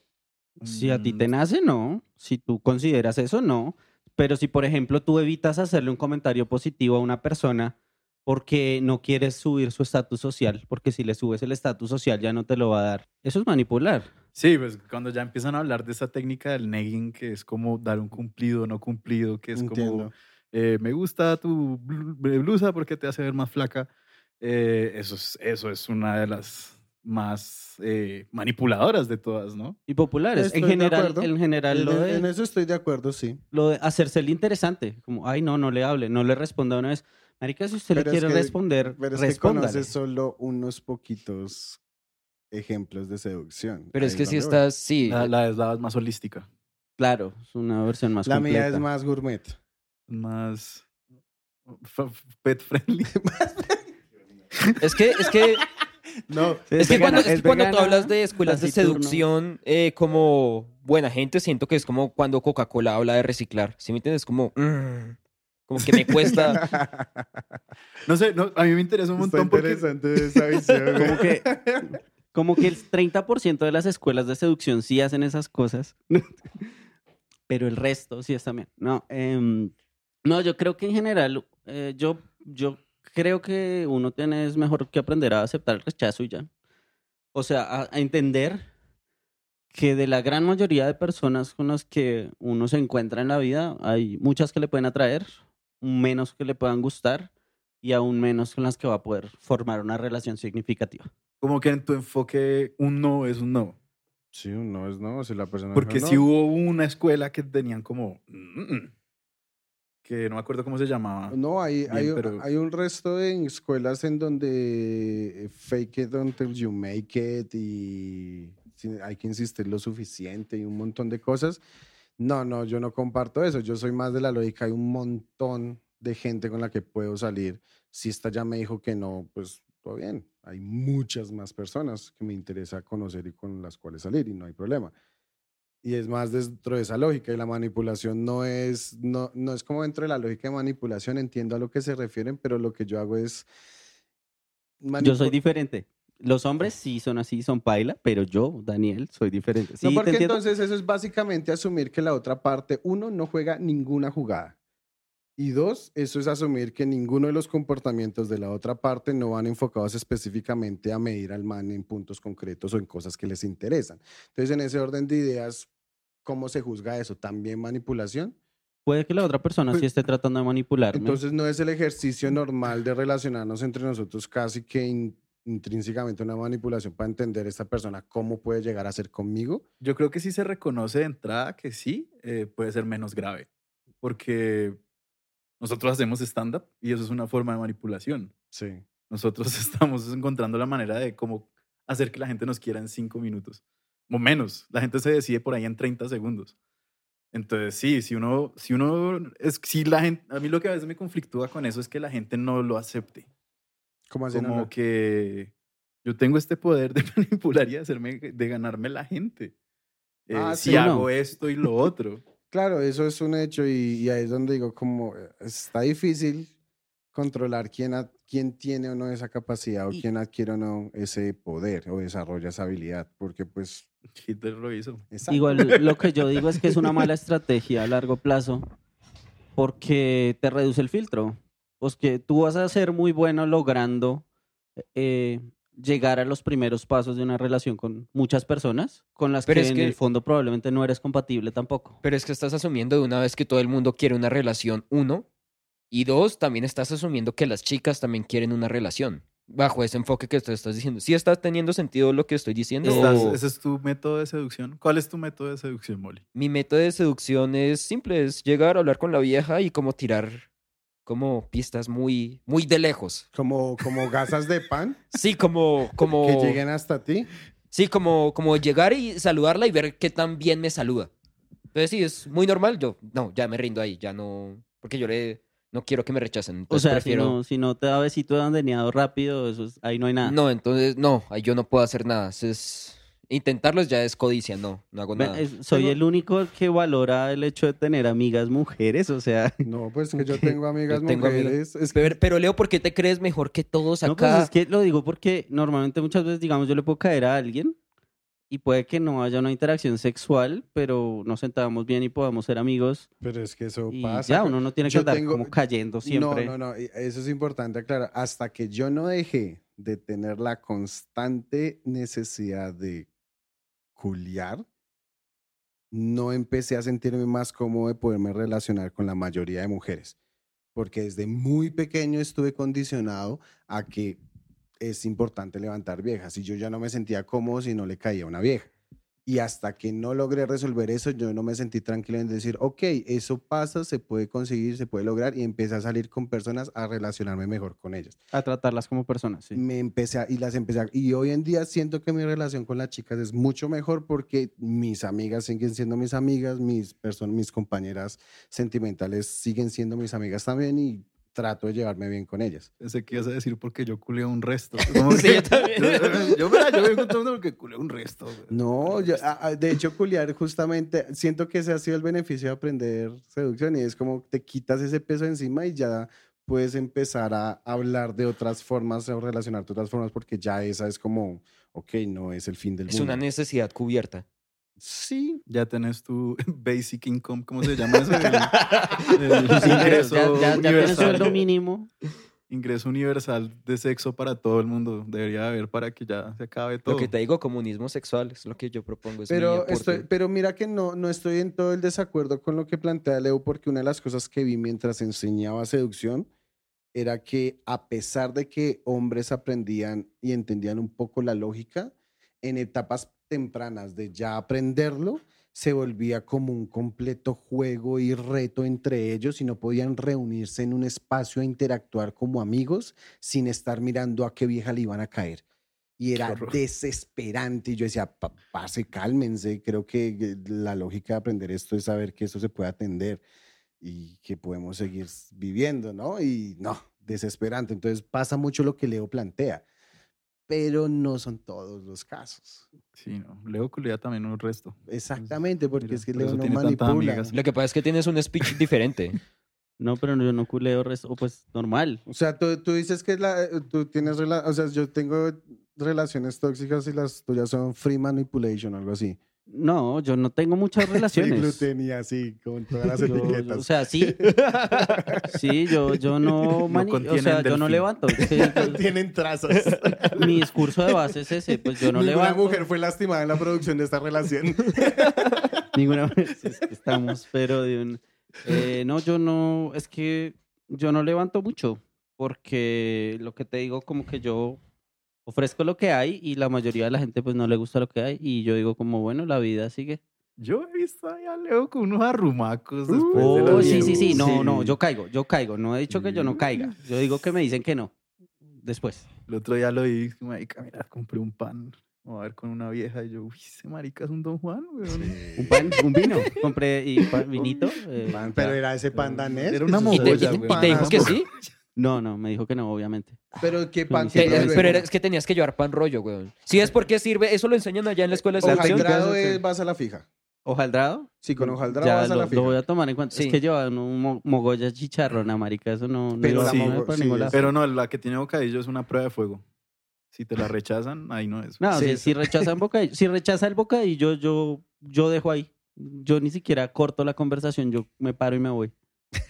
Si a ti Mm, te nace, no. Si tú consideras eso, no. Pero si, por ejemplo, tú evitas hacerle un comentario positivo a una persona porque no quieres subir su estatus social, porque si le subes el estatus social ya no te lo va a dar. Eso es manipular. Sí, pues cuando ya empiezan a hablar de esa técnica del negging, que es como dar un cumplido, no cumplido, que es como eh, me gusta tu blu- blusa porque te hace ver más flaca. Eh, eso, es, eso es una de las más eh, manipuladoras de todas, ¿no? Y populares. Estoy en general, en general En, lo de, en eso estoy de acuerdo, sí. lo de hacerse el interesante. Como, ay, no, no le hable, no le responda una vez. Marica, si usted Pero le quiere que- responder, Pero es que conoces solo unos poquitos ejemplos de seducción. Pero es que si estás, sí, La, la es la más holística, Claro, es una versión más La completa. mía es más gourmet. <laughs> más pet friendly. es que, es que, No, es que vegana, cuando, es que es cuando tú hablas de escuelas de seducción eh, como buena gente, siento que es como cuando Coca-Cola habla de reciclar. ¿Sí me entiendes? Como, mm, como que me cuesta. <laughs> No sé, no, a mí me interesa un Está montón porque interesante esa visión. <laughs> güey. Como que, como que el 30% de las escuelas de seducción sí hacen esas cosas, <laughs> pero el resto sí es también. No, em, no yo creo que en general, eh, yo, yo creo que uno tiene es mejor que aprender a aceptar el rechazo y ya. O sea, a, a entender que de la gran mayoría de personas con las que uno se encuentra en la vida, hay muchas que le pueden atraer, menos que le puedan gustar y aún menos con las que va a poder formar una relación significativa. como que en tu enfoque un no es un no. Sí, un no es no, si la persona Porque dijo si no. hubo una escuela que tenían como... "Mm, mm", que no me acuerdo cómo se llamaba. No, hay, Bien, hay, pero- hay un resto de escuelas en donde eh, fake it until you make it y hay que insistir lo suficiente y un montón de cosas. No, no, yo no comparto eso. Yo soy más de la lógica. Hay un montón de gente con la que puedo salir. Si esta ya me dijo que no, pues todo bien. Hay muchas más personas que me interesa conocer y con las cuales salir y no hay problema. Y es más dentro de esa lógica y la manipulación no es, no, no es como dentro de la lógica de manipulación, entiendo a lo que se refieren, pero lo que yo hago es... Yo soy diferente. Los hombres sí son así, son paila, pero yo, Daniel, soy diferente. Sí, no, porque entonces eso es básicamente asumir que la otra parte, uno, no juega ninguna jugada. Y dos, eso es asumir que ninguno de los comportamientos de la otra parte no van enfocados específicamente a medir al man en puntos concretos o en cosas que les interesan. Entonces, en ese orden de ideas, ¿cómo se juzga eso? ¿También manipulación? Puede que la otra persona Pues, sí esté tratando de manipularme. Entonces, no es el ejercicio normal de relacionarnos entre nosotros casi que in- intrínsecamente una manipulación para entender esta persona cómo puede llegar a ser conmigo. Yo creo que si se reconoce de entrada que sí, eh, puede ser menos grave. Porque nosotros hacemos stand-up y eso es una forma de manipulación. Sí. Nosotros <laughs> estamos encontrando la manera de cómo hacer que la gente nos quiera en cinco minutos. O menos. La gente se decide por ahí en 30 segundos. Entonces, sí, si uno, si uno, es, si la gente, a mí lo que a veces me conflictúa con eso es que la gente no lo acepte. ¿Cómo así? Como no? que yo tengo este poder de <laughs> manipular y hacerme, de ganarme la gente. Eh, Ah, si sí, no. hago esto y lo otro. Claro, eso es un hecho y, y ahí es donde digo como eh, está difícil controlar quién, ad- quién tiene o no esa capacidad o Y- quién adquiere o no ese poder o desarrolla esa habilidad, porque pues... <laughs> Hitler lo hizo. exacto. Igual lo que yo digo es que es una mala <laughs> estrategia a largo plazo porque te reduce el filtro. Pues que tú vas a ser muy bueno logrando eh, llegar a los primeros pasos de una relación con muchas personas con las Pero que es en el fondo probablemente no eres compatible tampoco. Pero es que estás asumiendo de una vez que todo el mundo quiere una relación, uno. Y dos, también estás asumiendo que las chicas también quieren una relación. Bajo ese enfoque que tú estás diciendo. ¿Sí está teniendo sentido lo que estoy diciendo? Estás- o ¿Ese es tu método de seducción? ¿Cuál es tu método de seducción, Molly? Mi método de seducción es simple, es llegar a hablar con la vieja y como tirar como pistas muy, muy de lejos. Como, como gasas de pan <laughs> Sí, como, como, que lleguen hasta ti. sí, como, como llegar y saludarla y ver qué tan bien me saluda. Entonces sí, es muy normal. Yo, no, ya me rindo ahí, ya no, porque yo le, no quiero que me rechacen. O Entonces sea, prefiero... si, no, si no te da besito de andeneado rápido, eso es- ahí no hay nada. No, entonces no, ahí yo no puedo hacer nada. Eso Es, intentarlo ya es codicia, no, no hago nada. soy Pero- el único que valora el hecho de tener amigas mujeres, o sea... <laughs> No, pues que yo tengo amigas Yo tengo amigas- mujeres. Es que- Pero, pero Leo, ¿por qué te crees mejor que todos No, pues acá? es que lo digo porque normalmente muchas veces, digamos, yo le puedo caer a alguien y puede que no haya una interacción sexual, pero nos sentamos bien y podamos ser amigos pero es que eso y pasa. ya, uno no tiene que Yo andar tengo- como cayendo siempre. No, no, no, eso es importante aclarar. Hasta que yo no dejé de tener la constante necesidad de culiar, no empecé a sentirme más cómodo de poderme relacionar con la mayoría de mujeres. Porque desde muy pequeño estuve condicionado a que es importante levantar viejas y yo ya no me sentía cómodo si no le caía una vieja. Y hasta que no logré resolver eso, yo no me sentí tranquilo en decir, ok, eso pasa, se puede conseguir, se puede lograr y empecé a salir con personas a relacionarme mejor con ellas. A tratarlas como personas, sí. Me empecé a- y las empecé a- y hoy en día siento que mi relación con las chicas es mucho mejor porque mis amigas siguen siendo mis amigas, mis personas, mis compañeras sentimentales siguen siendo mis amigas también y trato de llevarme bien con ellas. Pensé que ibas a decir porque yo culé un resto. <laughs> Como Sí, que- yo también. Yo, yo, mira, yo vengo porque culé un resto. No, yo- a- a- de hecho, culiar justamente, siento que ese ha sido el beneficio de aprender seducción y es como te quitas ese peso encima y ya puedes empezar a hablar de otras formas o relacionarte de otras formas porque ya esa es como, ok, no es el fin del Es mundo. una necesidad cubierta. Sí, Ya tenés tu <laughs> basic income, ¿cómo se llama eso? El, el Sí, ingreso ya, ya, ya tienes universal. sueldo mínimo. Ingreso universal de sexo para todo el mundo. Debería haber para que ya se acabe todo. Lo que te digo, comunismo sexual, es lo que yo propongo. Es pero, estoy, pero mira que no, no estoy en todo el desacuerdo con lo que plantea Leo porque una de las cosas que vi mientras enseñaba seducción era que a pesar de que hombres aprendían y entendían un poco la lógica, en etapas tempranas de ya aprenderlo, se volvía como un completo juego y reto entre ellos y no podían reunirse en un espacio a interactuar como amigos sin estar mirando a qué vieja le iban a caer. Y era desesperante. Y yo decía, papá, se cálmense. Creo que la lógica de aprender esto es saber que esto se puede atender y que podemos seguir viviendo, ¿no? Y no, desesperante. Entonces pasa mucho lo que Leo plantea, pero no son todos los casos. Sí, no. Leo culea también un resto. Exactamente, porque Mira, es que Leo no manipula. Lo que pasa es que tienes un speech diferente. <laughs> No, pero yo no culeo resto, pues normal. O sea, tú, tú dices que la, eh, tú tienes, rela- o sea, yo tengo relaciones tóxicas y las tuyas son free manipulation, algo así. No, yo no tengo muchas <laughs> relaciones. glutenia, así, con todas las <laughs> Yo- yo- etiquetas. o sea, sí. <laughs> Sí, yo, yo no, mani- o sea, yo no levanto. Tienen trazos. mi discurso de base es ese, pues yo no Ninguna levanto. mujer fue lastimada en la producción de esta relación. Ninguna vez es que estamos, pero de un... eh, no, yo no, es que yo no levanto mucho, porque lo que te digo, como que yo ofrezco lo que hay y la mayoría de la gente pues no le gusta lo que hay y yo digo como, bueno, la vida sigue. Yo he visto ahí a Leo con unos arrumacos después de la Oh, sí, vida. sí, sí, no, Sí. no, yo caigo, yo caigo, no he dicho que yo no caiga, yo digo que me dicen que no, después. El otro día lo vi, marica, mira, compré un pan. Vamos a ver con una vieja y yo, uy, ese marica es un Don Juan, weón. Un pan, un vino, <laughs> compré y pa- vinito. eh, Pan, pero era ese pan danés. Era una Eso ¿Y te, mogolla, y- un y te dijo que sí? No, no, me dijo que no, obviamente. Pero qué pan Sí, Te- sirve pero era- es que tenías que llevar pan rollo, weón. ¿Sí es porque sirve? ¿Eso lo enseñan allá en la escuela de selección? Hojaldrado Sí. es vas a la fija. ¿Hojaldrado? Sí, con hojaldrado Ya vas a lo, la lo fija. voy a tomar en cuenta. Sí. Es que llevan un mo- mogolla chicharrona, marica. Eso no, no Pero iba la comer por sí, ningún es- lado. Pero no, la que tiene bocadillo es una prueba de fuego. Si te la rechazan, ahí no es. No, Sí, si, eso. si rechazan bocadillo, si rechaza el bocadillo, yo, yo dejo ahí. Yo ni siquiera corto la conversación, yo me paro y me voy.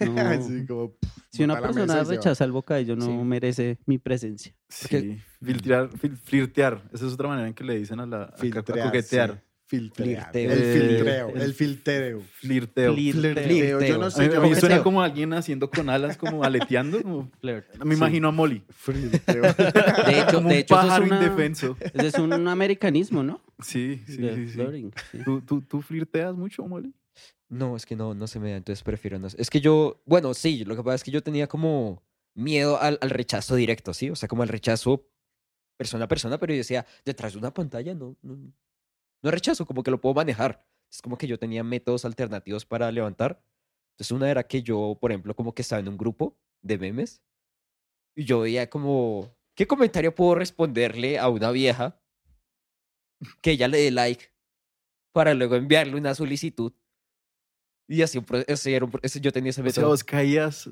No, Así como, <laughs> si una persona mesa rechaza el bocadillo, no Sí. merece mi presencia. Sí, filtrear, fil- flirtear. Esa es otra manera en que le dicen a la a, a Filtrear, coquetear. sí. Filtrear. El filtreo. el- El filtreo. Flirteo. Flirteo. Yo no A sé. mí, yo a mí me- suena como alguien haciendo con alas, como aleteando. como- me imagino a Molly. Flirteo. <laughs> De hecho, como de un hecho eso es pájaro una- indefenso. Ese es un americanismo, ¿no? Sí, sí, De sí. sí. flirting, sí. ¿Tú, tú, ¿Tú flirteas mucho, Molly? No, es que no, no se me da, entonces prefiero no. Es que yo, bueno, sí, lo que pasa es que yo tenía como miedo al, al rechazo directo, ¿sí? O sea, como al rechazo persona a persona, pero yo decía, detrás de una pantalla no, no, no rechazo, como que lo puedo manejar. Es como que yo tenía métodos alternativos para levantar. Entonces, una era que yo, por ejemplo, como que estaba en un grupo de memes y yo veía como, ¿qué comentario puedo responderle a una vieja que ella le dé like para luego enviarle una solicitud? Y así, pro- ese era un ese- yo tenía ese O sea, método. vos caías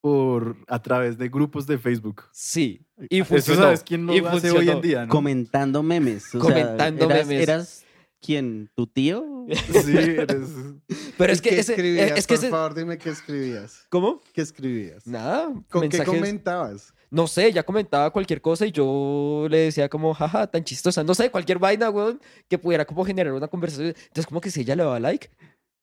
por, a través de grupos de Facebook. Sí, y Eso funcionó. sabes quién lo y hace hoy en funcionó. día, ¿no? Comentando memes. o sea, Comentando eras- memes. ¿Eras quién? ¿Tu tío? <laughs> Sí, eres... <laughs> Pero es ¿Qué que ese, escribías? es que Por ese- favor, dime qué escribías. ¿Cómo? ¿Qué escribías? Nada, ¿Con qué mensajes. comentabas? No sé, ella comentaba cualquier cosa y yo le decía como, jaja, tan chistosa. No sé, cualquier vaina, weón, que pudiera como generar una conversación. Entonces, como que si ella le daba like,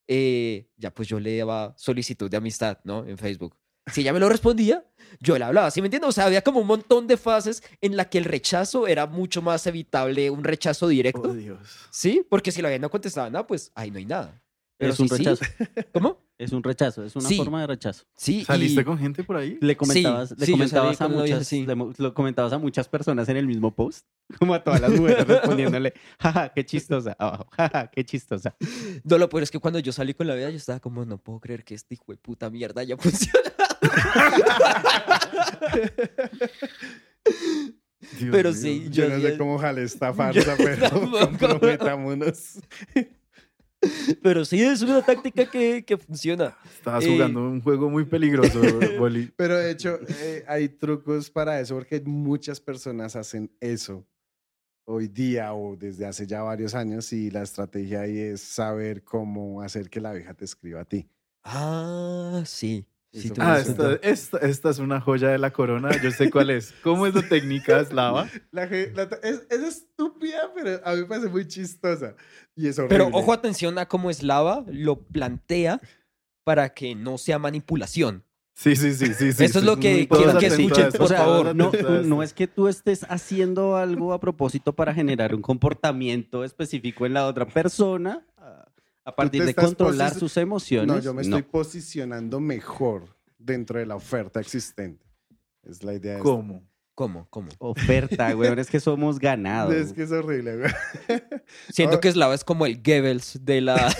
eh, ya pues yo le daba solicitud de amistad, ¿no? En Facebook. Si ella me lo respondía, yo le hablaba, ¿sí me entiendes? O sea, había como un montón de fases en la que el rechazo era mucho más evitable, un rechazo directo. Oh, Dios. Sí, porque si la vieja no contestaba nada, pues ahí no hay nada. Pero es un si sí- rechazo. ¿Cómo? Es un rechazo, es una Sí. forma de rechazo. Sí. ¿Saliste y- con gente por ahí? Le comentabas, le sí, yo salí comentabas a muchas, le lo comentabas a muchas personas en el mismo post, <laughs> como a todas las <laughs> mujeres respondiéndole, jaja, qué chistosa, <laughs> abajo, jaja, qué chistosa. No, lo peor es que cuando yo salí con la vida, yo estaba como, no puedo creer que este hijo de puta mierda ya funciona. Dios Pero mío. sí, Yo, yo, no sé cómo jale esta farsa, pero comprometámonos. <laughs> Pero sí, es una táctica que, que funciona. Estabas Eh, jugando un juego muy peligroso, <laughs> Molly. Pero de hecho, eh, hay trucos para eso porque muchas personas hacen eso hoy día o desde hace ya varios años y la estrategia ahí es saber cómo hacer que la vieja te escriba a ti. Ah, sí. Sí Ah, esta, esta, esta es una joya de la corona. Yo sé cuál es. <laughs> ¿Cómo es la técnica, Slava? La, la- es, es estúpida, pero a mí me parece muy chistosa. Y es horrible. Pero ojo, atención a cómo Slava lo plantea para que no sea manipulación. Sí, sí, sí, sí. sí, Eso es lo que quiero que escuchen, por favor. no, no es que tú estés haciendo algo a propósito para generar un comportamiento específico en la otra persona a- partir te de controlar sus emociones. No, yo me estoy posicionando mejor dentro de la oferta existente. Es la idea. de esto. ¿Cómo? ¿Cómo? ¿Cómo? Oferta, <laughs> güey, es que somos ganados. Es que es horrible, güey. <laughs> Siento Oh. que Slava es como el Goebbels de la,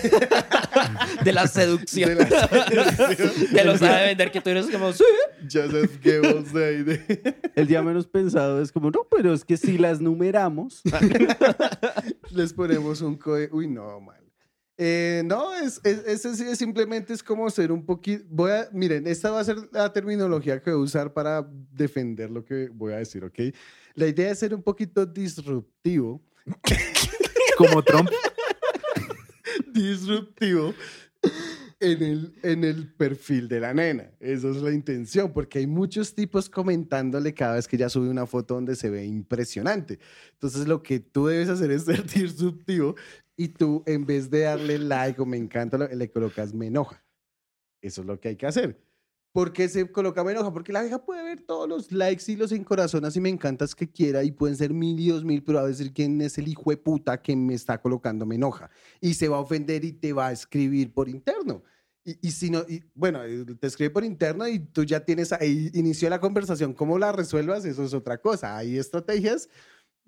<laughs> de la seducción. De la seducción. que lo sabe vender, que tú eres como, sí. Joseph Goebbels de ahí. de- El día menos pensado es como, no, pero es que si las numeramos. Les ponemos un código. Uy, no, mal. Eh, no, es, es, sí es simplemente es como ser un poquito. Voy a, miren, esta va a ser la terminología que voy a usar para defender lo que voy a decir, ¿ok? La idea es ser un poquito disruptivo. <laughs> Como Trump. <laughs> disruptivo en el, en el perfil de la nena. Esa es la intención, porque hay muchos tipos comentándole cada vez que ella sube una foto donde se ve impresionante. Entonces lo que tú debes hacer es ser <laughs> disruptivo y tú en vez de darle like o me encanta, le colocas me enoja. Eso es lo que hay que hacer. ¿Por qué se coloca me enoja? Porque la vieja puede ver todos los likes y los encorazonas y me encantas que quiera y pueden ser mil y dos mil, pero a decir quién es el hijo de puta que me está colocando me enoja. Y se va a ofender y te va a escribir por interno. Y, y si no, y, bueno, eh, te escribe por interno y tú ya tienes ahí, inició la conversación. ¿Cómo la resuelvas? Eso es otra cosa. Hay estrategias.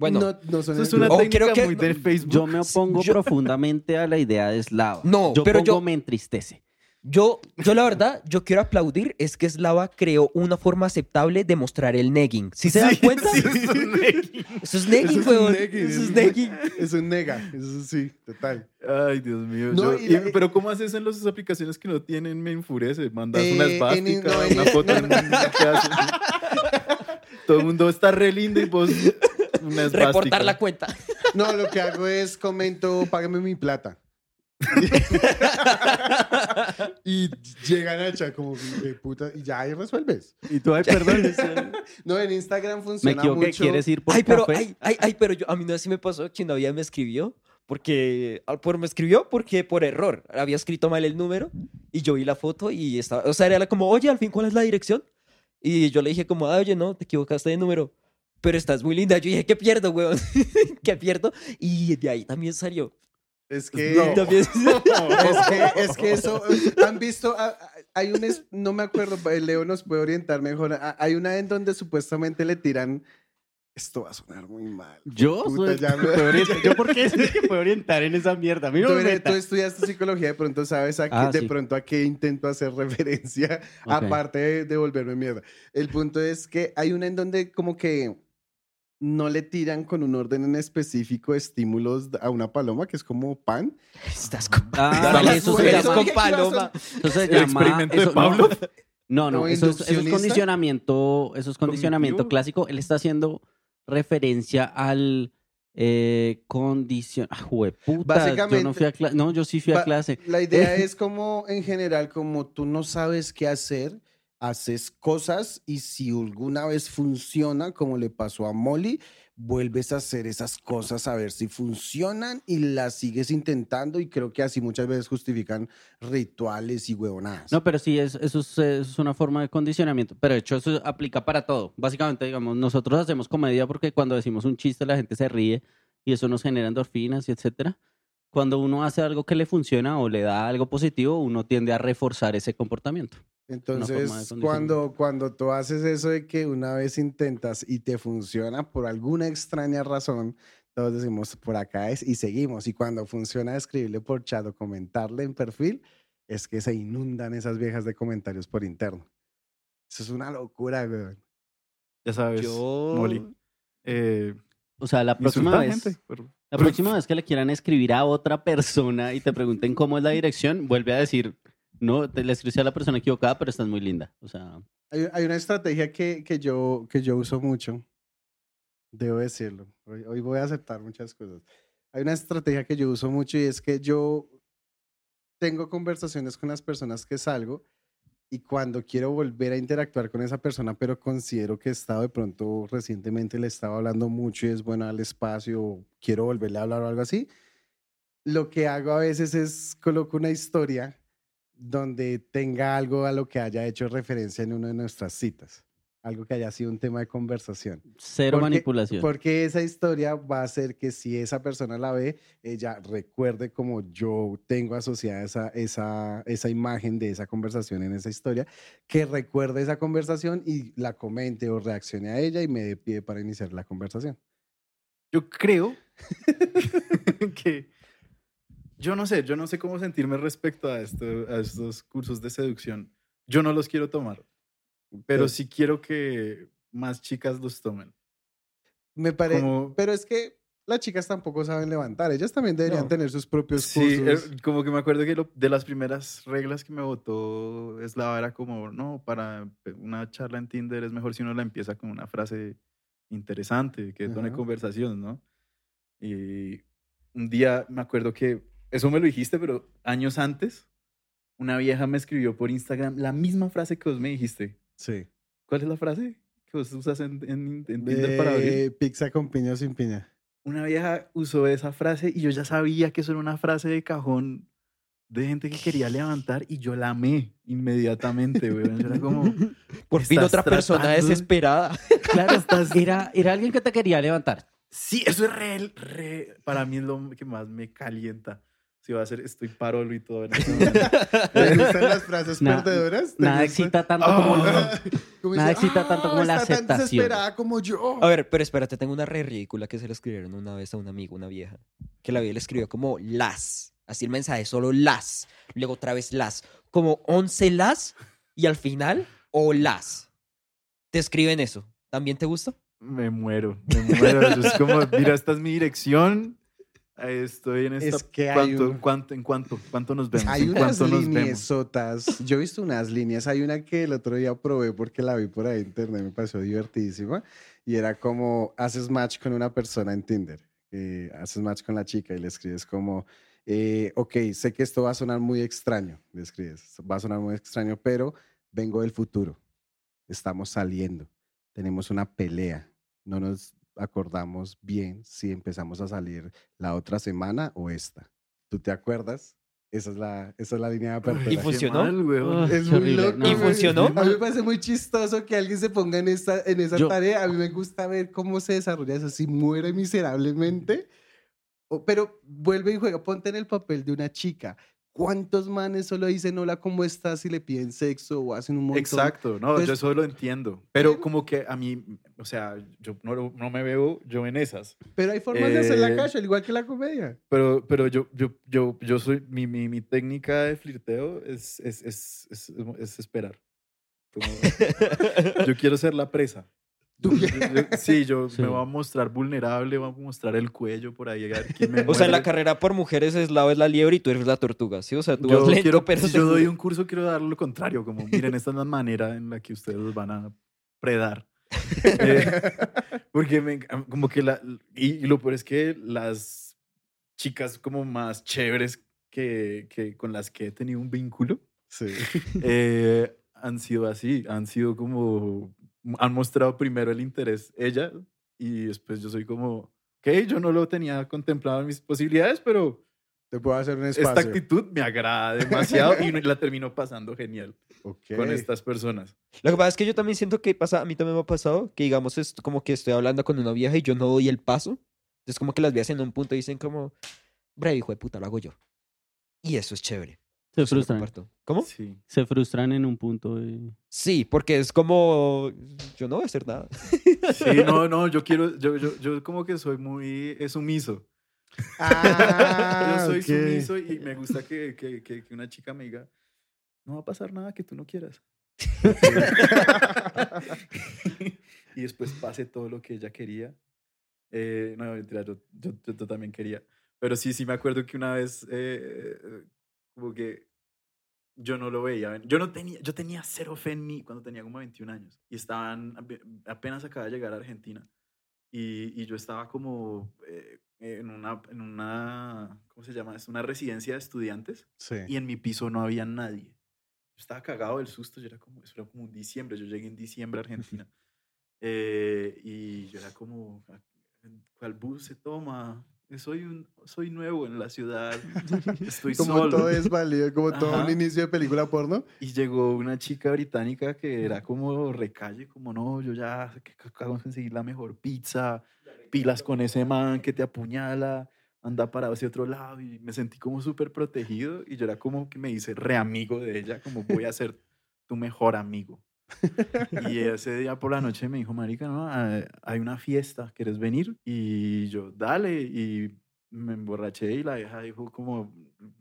Bueno, no, no son Eso es una Oh, técnica que- muy de Facebook. Yo me opongo Yo- profundamente a la idea de Slava. No, yo pero pongo yo- me entristece. Yo, yo la verdad, yo quiero aplaudir es que Slava creó una forma aceptable de mostrar el negging. ¿Sí se dan Sí, cuenta? sí, eso es un negging. Eso es Eso negging, es weón. Eso es eso negging. Es un nega. Eso sí, total. Ay, Dios mío. No, yo- y y- la- pero ¿cómo haces en las aplicaciones que no tienen? Me enfurece. Mandas Eh, una en- esvástica, no, una foto. <laughs> Todo el mundo está re lindo y vos una esvástica. Reportar la cuenta. <laughs> No, lo que hago es comento, págame mi plata. <laughs> y llegan a chat como de puta y ya ahí resuelves. Y tú, ay, perdón. <laughs> No, en Instagram me funciona equivoqué, mucho. ¿quieres ir por Ay, pero, café? ay, ay, ay, pero yo, a mí no así me pasó que una vez me escribió porque, ah, por, me escribió porque por error había escrito mal el número y yo vi la foto y estaba, o sea, era como, oye, al fin, ¿cuál es la dirección? Y yo le dije como, ah, oye, no, te equivocaste de número, pero estás muy linda. Yo dije, ¿qué pierdo, weón? <laughs> ¿Qué pierdo? Y de ahí también salió. Es que No. También- <laughs> es que es que eso <laughs> han visto Ah, ah, hay un es- no me acuerdo, Leo nos puede orientar mejor. Ah, Hay una en donde supuestamente le tiran esto va a sonar muy mal. Yo Puta, soy ya me-. ¿Yo por qué soy que puede orientar en esa mierda? A mí no Tú, me tú estudiaste psicología, de pronto sabes a qué, Ah, de sí. pronto a qué intento hacer referencia, Ok. aparte de, de volverme mierda. El punto es que hay una en donde como que no le tiran con un orden en específico estímulos a una paloma, que es como pan. Estás con, Ah, <laughs> Estás eso con- se llama- con paloma. Eso se El llama... experimento de Pablo. No, no, ¿Como eso, es, eso es induccionista? condicionamiento, eso es condicionamiento clásico. Él está haciendo referencia al eh, condición... Ah, jueputa, yo no Básicamente- fui a clase. No, yo sí fui a clase. La idea <laughs> es como, en general, como tú no sabes qué hacer, haces cosas y si alguna vez funciona, como le pasó a Molly, vuelves a hacer esas cosas a ver si funcionan y las sigues intentando y creo que así muchas veces justifican rituales y huevonadas. No, pero sí, es, eso, es, es una forma de condicionamiento. Pero de hecho, eso aplica para todo. Básicamente, digamos, nosotros hacemos comedia porque cuando decimos un chiste la gente se ríe y eso nos genera endorfinas y etcétera. Cuando uno hace algo que le funciona o le da algo positivo, uno tiende a reforzar ese comportamiento. Entonces, cuando, cuando tú haces eso de que una vez intentas y te funciona por alguna extraña razón, todos decimos por acá es y seguimos. Y cuando funciona escribirle por chat o comentarle en perfil, es que se inundan esas viejas de comentarios por interno. Eso es una locura, güey. Ya sabes, Yo... Molly. Eh, O sea, la próxima vez, gente, pero- la próxima vez que le quieran escribir a otra persona y te pregunten cómo es la dirección, vuelve a decir, no, te le escribiste a la persona equivocada, pero estás muy linda. O sea, Hay, hay una estrategia que, que, yo, que yo uso mucho. Debo decirlo. Hoy, hoy voy a aceptar muchas cosas. Hay una estrategia que yo uso mucho y es que yo tengo conversaciones con las personas que salgo y cuando quiero volver a interactuar con esa persona, pero considero que he estado de pronto recientemente le estaba hablando mucho y es bueno al espacio, quiero volverle a hablar o algo así, lo que hago a veces es coloco una historia donde tenga algo a lo que haya hecho referencia en una de nuestras citas, algo que haya sido un tema de conversación. cero Porque- manipulación. Porque esa historia va a hacer que si esa persona la ve, ella recuerde como yo tengo asociada esa, esa, esa imagen de esa conversación en esa historia, que recuerde esa conversación y la comente o reaccione a ella y me dé pie para iniciar la conversación. Yo creo <laughs> que yo no sé, yo no sé cómo sentirme respecto a, esto, a estos cursos de seducción. Yo no los quiero tomar, pero sí quiero que más chicas los tomen. Me parece, Como- pero es que las chicas tampoco saben levantar, ellas también deberían No. tener sus propios Sí, cursos. eh, como que me acuerdo que lo- de las primeras reglas que me votó Eslava era como, no, para una charla en Tinder es mejor si uno la empieza con una frase interesante, que Ajá. conversación, ¿no? Y un día me acuerdo que eso me lo dijiste, pero años antes, una vieja me escribió por Instagram la misma frase que vos me dijiste. Sí. ¿Cuál es la frase que vos usas en, en, en Tinder para abrir? De pizza con piña o sin piña. Una vieja usó esa frase y yo ya sabía que eso era una frase de cajón de gente que quería levantar y yo la amé inmediatamente, weón. Era como, <laughs> Por fin Estás otra persona tratando- desesperada. <laughs> Claro, <laughs> era, era alguien que te quería levantar. sí, eso es re, re- para mí es lo que más me calienta. Si va a ser, estoy parolo y todo en. <laughs> ¿Te gustan las frases Na- perdedoras? ¿Te <laughs> Nada excita tanto como... Ah. Como Nada dice, excita tanto como la tan aceptación". desesperada como yo. A ver, pero espérate, tengo una re ridícula que se le escribieron una vez a un amigo, una vieja, que la vieja le escribió como las, así el mensaje, solo las, luego otra vez las, como 11 las y al final o las. Te escriben eso. ¿También te gusta? Me muero, me muero. Es como, mira, esta es mi dirección. Estoy en esta. Es que hay ¿Cuánto, un- en cuánto, en cuánto, cuánto nos vemos? Hay ¿En unas vemos? liniesotas. Yo he visto unas líneas. Hay una que el otro día probé porque la vi por ahí en internet, me pareció divertidísima. Y era como, haces match con una persona en Tinder. eh, haces match con la chica y le escribes como, eh, ok, sé que esto va a sonar muy extraño. Le escribes, va a sonar muy extraño, pero vengo del futuro. Estamos saliendo. Tenemos una pelea. No nos acordamos bien si empezamos a salir la otra semana o esta. ¿Tú te acuerdas? Esa es la, esa es la línea de apertura. ¿Y funcionó? mal, weón. Ugh, Es muy loco. ¿Y funcionó? A mí me parece muy chistoso que alguien se ponga en, esta, en esa Yo- tarea. A mí me gusta ver cómo se desarrolla eso. Si muere miserablemente, pero vuelve y juega. Ponte en el papel de una chica. ¿Cuántos manes solo dicen hola, ¿cómo estás? Y le piden sexo o hacen un montón. Exacto, no, Entonces- yo eso lo entiendo. Pero como que a mí, o sea, yo no, no me veo yo en esas. Pero hay formas de hacer la Eh, casual, igual que la comedia. Pero, pero yo, yo, yo, yo soy, mi, mi, mi técnica de flirteo es, es, es, es, es esperar. Como- <laughs> yo quiero ser la presa. <laughs> Sí, yo Sí. me voy a mostrar vulnerable, voy a mostrar el cuello por ahí. A ver quién me <laughs> O sea, en la carrera por mujeres es la es la liebre y tú eres la tortuga, ¿sí? O sea, tú yo vas lento, quiero, pero si yo doy un curso, quiero dar lo contrario. Como, miren, esta es la manera en la que ustedes los van a predar. <laughs> Eh, porque me, como que la... Y, y lo peor es que las chicas como más chéveres que, que con las que he tenido un vínculo Sí. eh, han sido así. Han sido como... Han mostrado primero el interés ella y después yo soy como... Ok, yo no lo tenía contemplado en mis posibilidades, pero Te puedo hacer un esta espacio. actitud me agrada demasiado y la termino pasando genial Ok. con estas personas. Lo que pasa es que yo también siento que pasa, a mí también me ha pasado, que digamos es como que estoy hablando con una vieja y yo no doy el paso. Entonces como que las viejas en un punto dicen como, breve hijo de puta, lo hago yo. Y eso es chévere. Se frustran. comparto. ¿Cómo? Sí. Se frustran en un punto. de- Sí, porque es como, yo no voy a hacer nada. Sí, no, no, yo quiero, yo, yo, yo como que soy muy sumiso. Ah, <laughs> yo soy ok. sumiso y me gusta que, que, que, que una chica me diga, no va a pasar nada que tú no quieras. <laughs> y después pase todo lo que ella quería. Eh, no, mentira, yo, yo, yo- yo también quería. Pero sí, sí me acuerdo que una vez, eh, eh, como que yo no lo veía. Yo no tenía, yo tenía cero fe en mí cuando tenía como 21 años. Y estaban, ape- apenas acaba de llegar a Argentina. Y, y yo estaba como eh, en, una, en una, ¿cómo se llama? Es una residencia de estudiantes. Sí. Y en mi piso no había nadie. Yo estaba cagado del susto. Yo era como, eso era como un diciembre. Yo llegué en diciembre a Argentina. <laughs> Eh, y yo era como, ¿cuál bus se toma? Soy, un, soy nuevo en la ciudad. Estoy <laughs> Como solo. todo es válido, como todo un inicio de película porno. Y llegó una chica británica que era como recalle, como no, yo ya acabo de conseguir la mejor pizza, pilas con ese man que te apuñala, anda parado hacia otro lado y me sentí como súper protegido y yo era como que me hice reamigo de ella, como voy a ser tu mejor amigo. <laughs> Y ese día por la noche me dijo, marica, no, Ah, hay una fiesta, ¿quieres venir? Y yo, dale, y me emborraché y la vieja dijo como,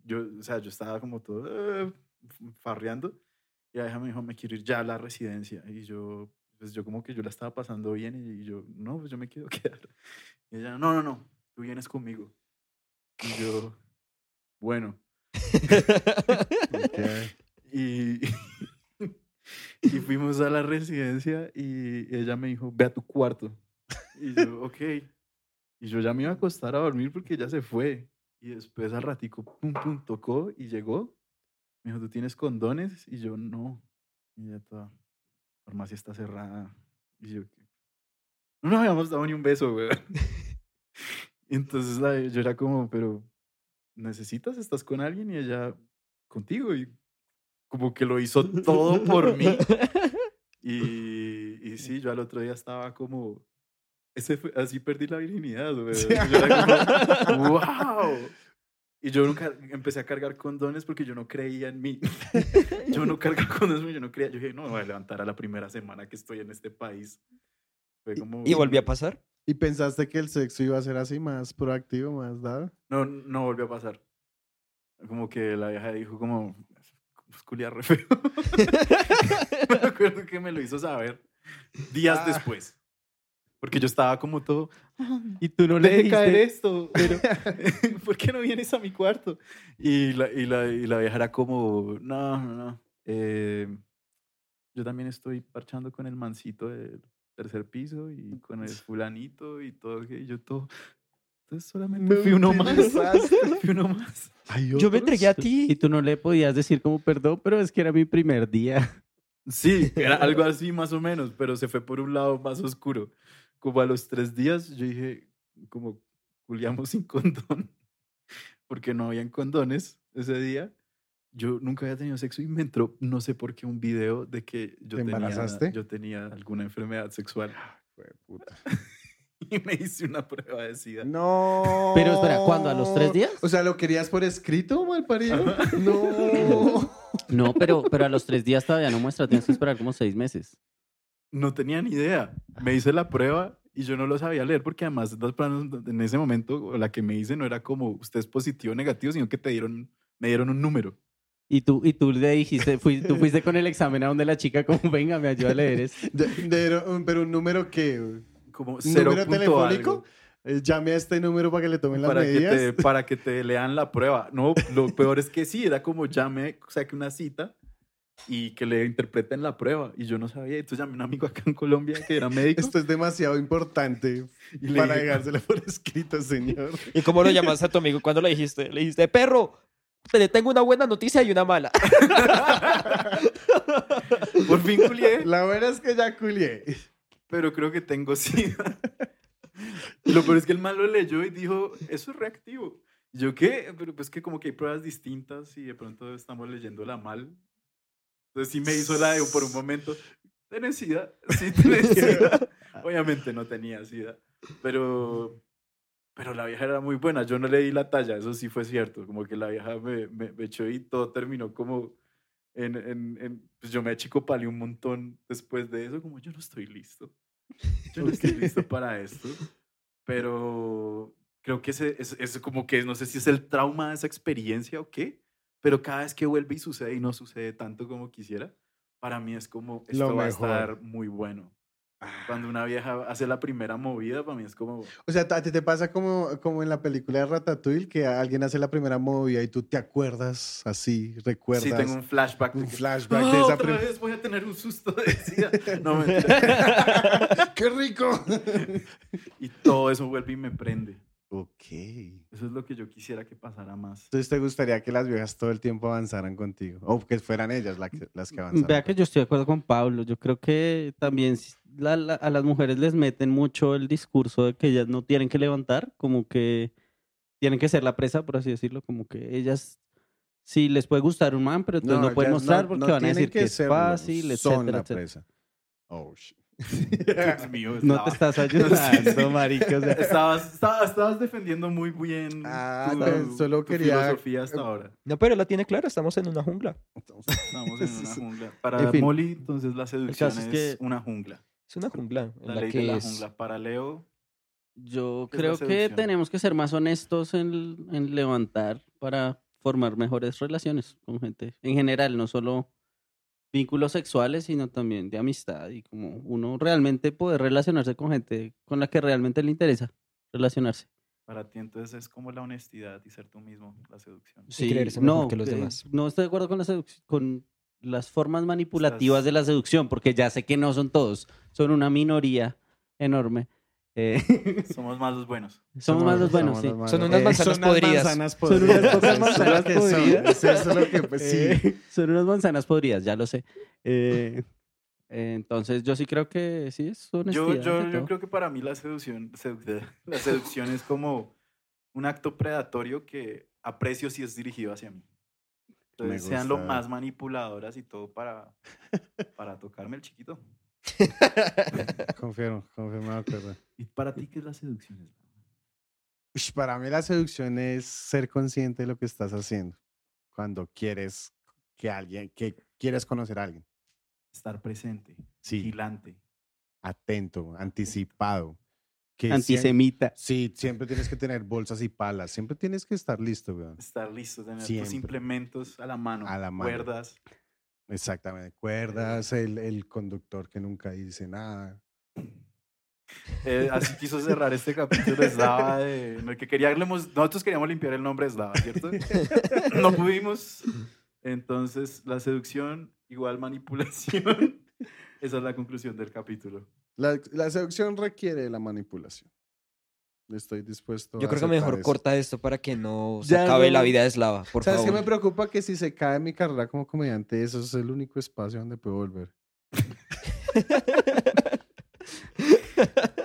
yo, o sea, yo estaba como todo eh, farreando y la vieja me dijo, me quiero ir ya a la residencia. Y yo, pues yo como que yo la estaba pasando bien y yo, no, pues yo me quiero <laughs> quedar. Y ella, no, no, no, tú vienes conmigo. Y yo, bueno. <laughs> Ok. Y, y fuimos a la residencia y ella me dijo, ve a tu cuarto. Y yo, <laughs> ok. Y yo ya me iba a acostar a dormir porque ella se fue. Y después al ratico, pum, pum, tocó y llegó. Me dijo, ¿tú tienes condones? Y yo, no. Y ya toda, farmacia está cerrada. Y yo. No nos habíamos dado ni un beso, güey. <laughs> Entonces la- yo era como, pero, ¿necesitas? ¿Estás con alguien? Y ella, contigo. Y como que lo hizo todo por mí. <laughs> Y, y sí, yo al otro día estaba como, ese fue- así perdí la virginidad, güey. <laughs> Sí. Yo era como, wow. <laughs> Y yo nunca empecé a cargar condones porque yo no creía en mí. Yo no cargaba condones porque yo no creía. Yo dije, no me voy a levantar a la primera semana que estoy en este país. Fue como... ¿Y volvió a pasar? ¿Y pensaste que el sexo iba a ser así más proactivo, más dado? No, no volvió a pasar. Como que la vieja dijo como, "Es culiar re feo. <laughs> me acuerdo que me lo hizo saber días Ah. después. Porque yo estaba como todo, Y tú no deje caer esto, pero <laughs> ¿por qué no vienes a mi cuarto? Y la, y la, y la vieja era como, no, no, no. eh, yo también estoy parchando con el mancito del tercer piso y con el <laughs> fulanito y todo. Y yo todo. Entonces solamente Me fui uno más. Fui uno más. ¿Hay Yo me entregué a Y ti. tú no le podías decir como perdón, pero es que era mi primer día. Sí, <laughs> era algo así más o menos, pero se fue por un lado más oscuro. Como a los tres días, yo dije, como culiamos sin condón, <laughs> porque no habían condones ese día. Yo nunca había tenido sexo y me entró, no sé por qué, un video de que yo, ¿Te tenía, embarazaste? yo tenía alguna enfermedad sexual Fue puta. <laughs> <laughs> y me hice una prueba de SIDA. No. Pero espera, ¿cuándo? ¿A los tres días? O sea, ¿lo querías por escrito, mal parido? <laughs> No. <laughs> No, pero, pero a los tres días todavía no muestra, tienes que esperar como seis meses. No tenía ni idea. Me hice la prueba y yo no lo sabía leer porque además en ese momento la que me hice no era como usted es positivo o negativo, sino que te dieron, me dieron un número. Y tú, y tú le dijiste, fui- tú fuiste con el examen a donde la chica como, venga, me ayuda a leer esto. De- pero un número que. Como ¿Un cero número telefónico? algo, Eh, llame a este número para que le tomen las para que, medidas. te, para que te lean la prueba. No, lo <laughs> peor es que sí, era como llame, saque una cita y que le interpreten la prueba. Y yo no sabía. Entonces llamé a un amigo acá en Colombia que era médico. Esto es demasiado importante y para dije, dejárselo por escrito, señor. <laughs> ¿Y cómo lo llamaste a tu amigo cuando le dijiste? Le dijiste, perro, te tengo una buena noticia y una mala. <laughs> Por fin culié. La buena es que ya culié. Pero creo que tengo <laughs> SIDA. Lo peor es que el man lo leyó y dijo, eso es reactivo. Yo, ¿qué? Pero pues que como que hay pruebas distintas y de pronto estamos leyéndola mal. Entonces sí me hizo la de por un momento, ¿tenés SIDA? <laughs> Sí, tenés <laughs> SIDA. Obviamente no tenía SIDA, pero, pero la vieja era muy buena. Yo no le di la talla, eso sí fue cierto. Como que la vieja me, me, me echó y todo terminó como en, en, en- pues yo me achicopalé un montón después de eso, como yo no estoy listo. Yo no estoy listo para esto. Pero creo que ese es, es como que no sé si es el trauma de esa experiencia o qué, pero cada vez que vuelve y sucede y no sucede tanto como quisiera, para mí es como esto Lo va a estar muy bueno. Cuando una vieja hace la primera movida, para mí es como O sea, a ti te pasa como, como en la película de Ratatouille, que alguien hace la primera movida y tú te acuerdas así, recuerdas Sí, tengo un flashback. de un que, flashback "Ah, de esa otra vez voy a tener un susto <laughs> de SIDA". No, mentira. <laughs> ¡Qué rico! <laughs> Y todo eso vuelve y me prende. Ok. Eso es lo que yo quisiera que pasara más. Entonces, ¿te gustaría que las viejas todo el tiempo avanzaran contigo? O que fueran ellas la que- las que avanzaran. Vea que yo estoy de acuerdo con Pablo. Yo creo que también si- la- la- a las mujeres les meten mucho el discurso de que ellas no tienen que levantar, como que tienen que ser la presa, por así decirlo, como que ellas sí les puede gustar un man, pero entonces no, pueden mostrar no- porque no van a decir que, es serlo, fácil, son etcétera, la etcétera. presa. Oh, shit. Dios <laughs> mío, No te estás <laughs> ayudando, marica. o sea, Estabas, estabas, estabas defendiendo muy bien Ah, tu, no, solo tu quería- filosofía hasta ahora. No, pero la tiene clara, estamos en una jungla. Estamos en <laughs> una jungla. Para En fin. Molly, entonces la seducción es, es que- una jungla. Es una jungla en La, la, ley que de la es... jungla. Para Leo, Yo creo que tenemos que ser más honestos en, en levantar para formar mejores relaciones con gente. En general, no solo vínculos sexuales, sino también de amistad y como uno realmente poder relacionarse con gente con la que realmente le interesa relacionarse. para ti entonces es como la honestidad y ser tú mismo, la seducción. Sí, creerse mejor no, que los eh, demás. no estoy de acuerdo con, la con las formas manipulativas Estás- de la seducción, porque ya sé que no son todos, son una minoría enorme. Eh, <laughs> Somos más los buenos. somos más los buenos, somos sí. los malos. Son unas manzanas son unas podridas. manzanas Son unas podridas. pocas Eso es manzanas lo que son, podridas. Eso es lo que, pues, sí. Eh, son unas manzanas podridas, ya lo sé. Eh, eh, entonces, yo sí creo que sí es honestidad. Yo, yo, yo creo que para mí la seducción, sedu- la seducción es como un acto predatorio que aprecio si es dirigido hacia mí. Entonces, sean lo más manipuladoras y todo para, para tocarme el chiquito. <laughs> Confirmo, confirmo, de acuerdo. ¿Y para ti qué es la seducción? Para mí la seducción es ser consciente de lo que estás haciendo cuando quieres que alguien, que quieres conocer a alguien. Estar presente, Sí, vigilante. atento, anticipado. Que Antisemita. Sí, siempre tienes que tener bolsas y palas. Siempre tienes que estar listo, weón. Estar listo, tener Siempre. tus implementos a la mano. A la mano. Cuerdas. Exactamente. Cuerdas, el, el conductor que nunca dice nada. Eh, así quiso cerrar este capítulo Slava de, en el que queríamos, nosotros queríamos limpiar el nombre Slava, ¿cierto? No pudimos. Entonces, la seducción igual manipulación. <laughs> Esa es la conclusión del capítulo. La, la seducción requiere la manipulación. Estoy dispuesto Yo a creo que mejor eso. corta esto para que no se Ya acabe no. la vida de Slava, por ¿Sabes qué favor. me preocupa? Que si se cae mi carrera como comediante, eso es el único espacio donde puedo volver. <laughs> <laughs>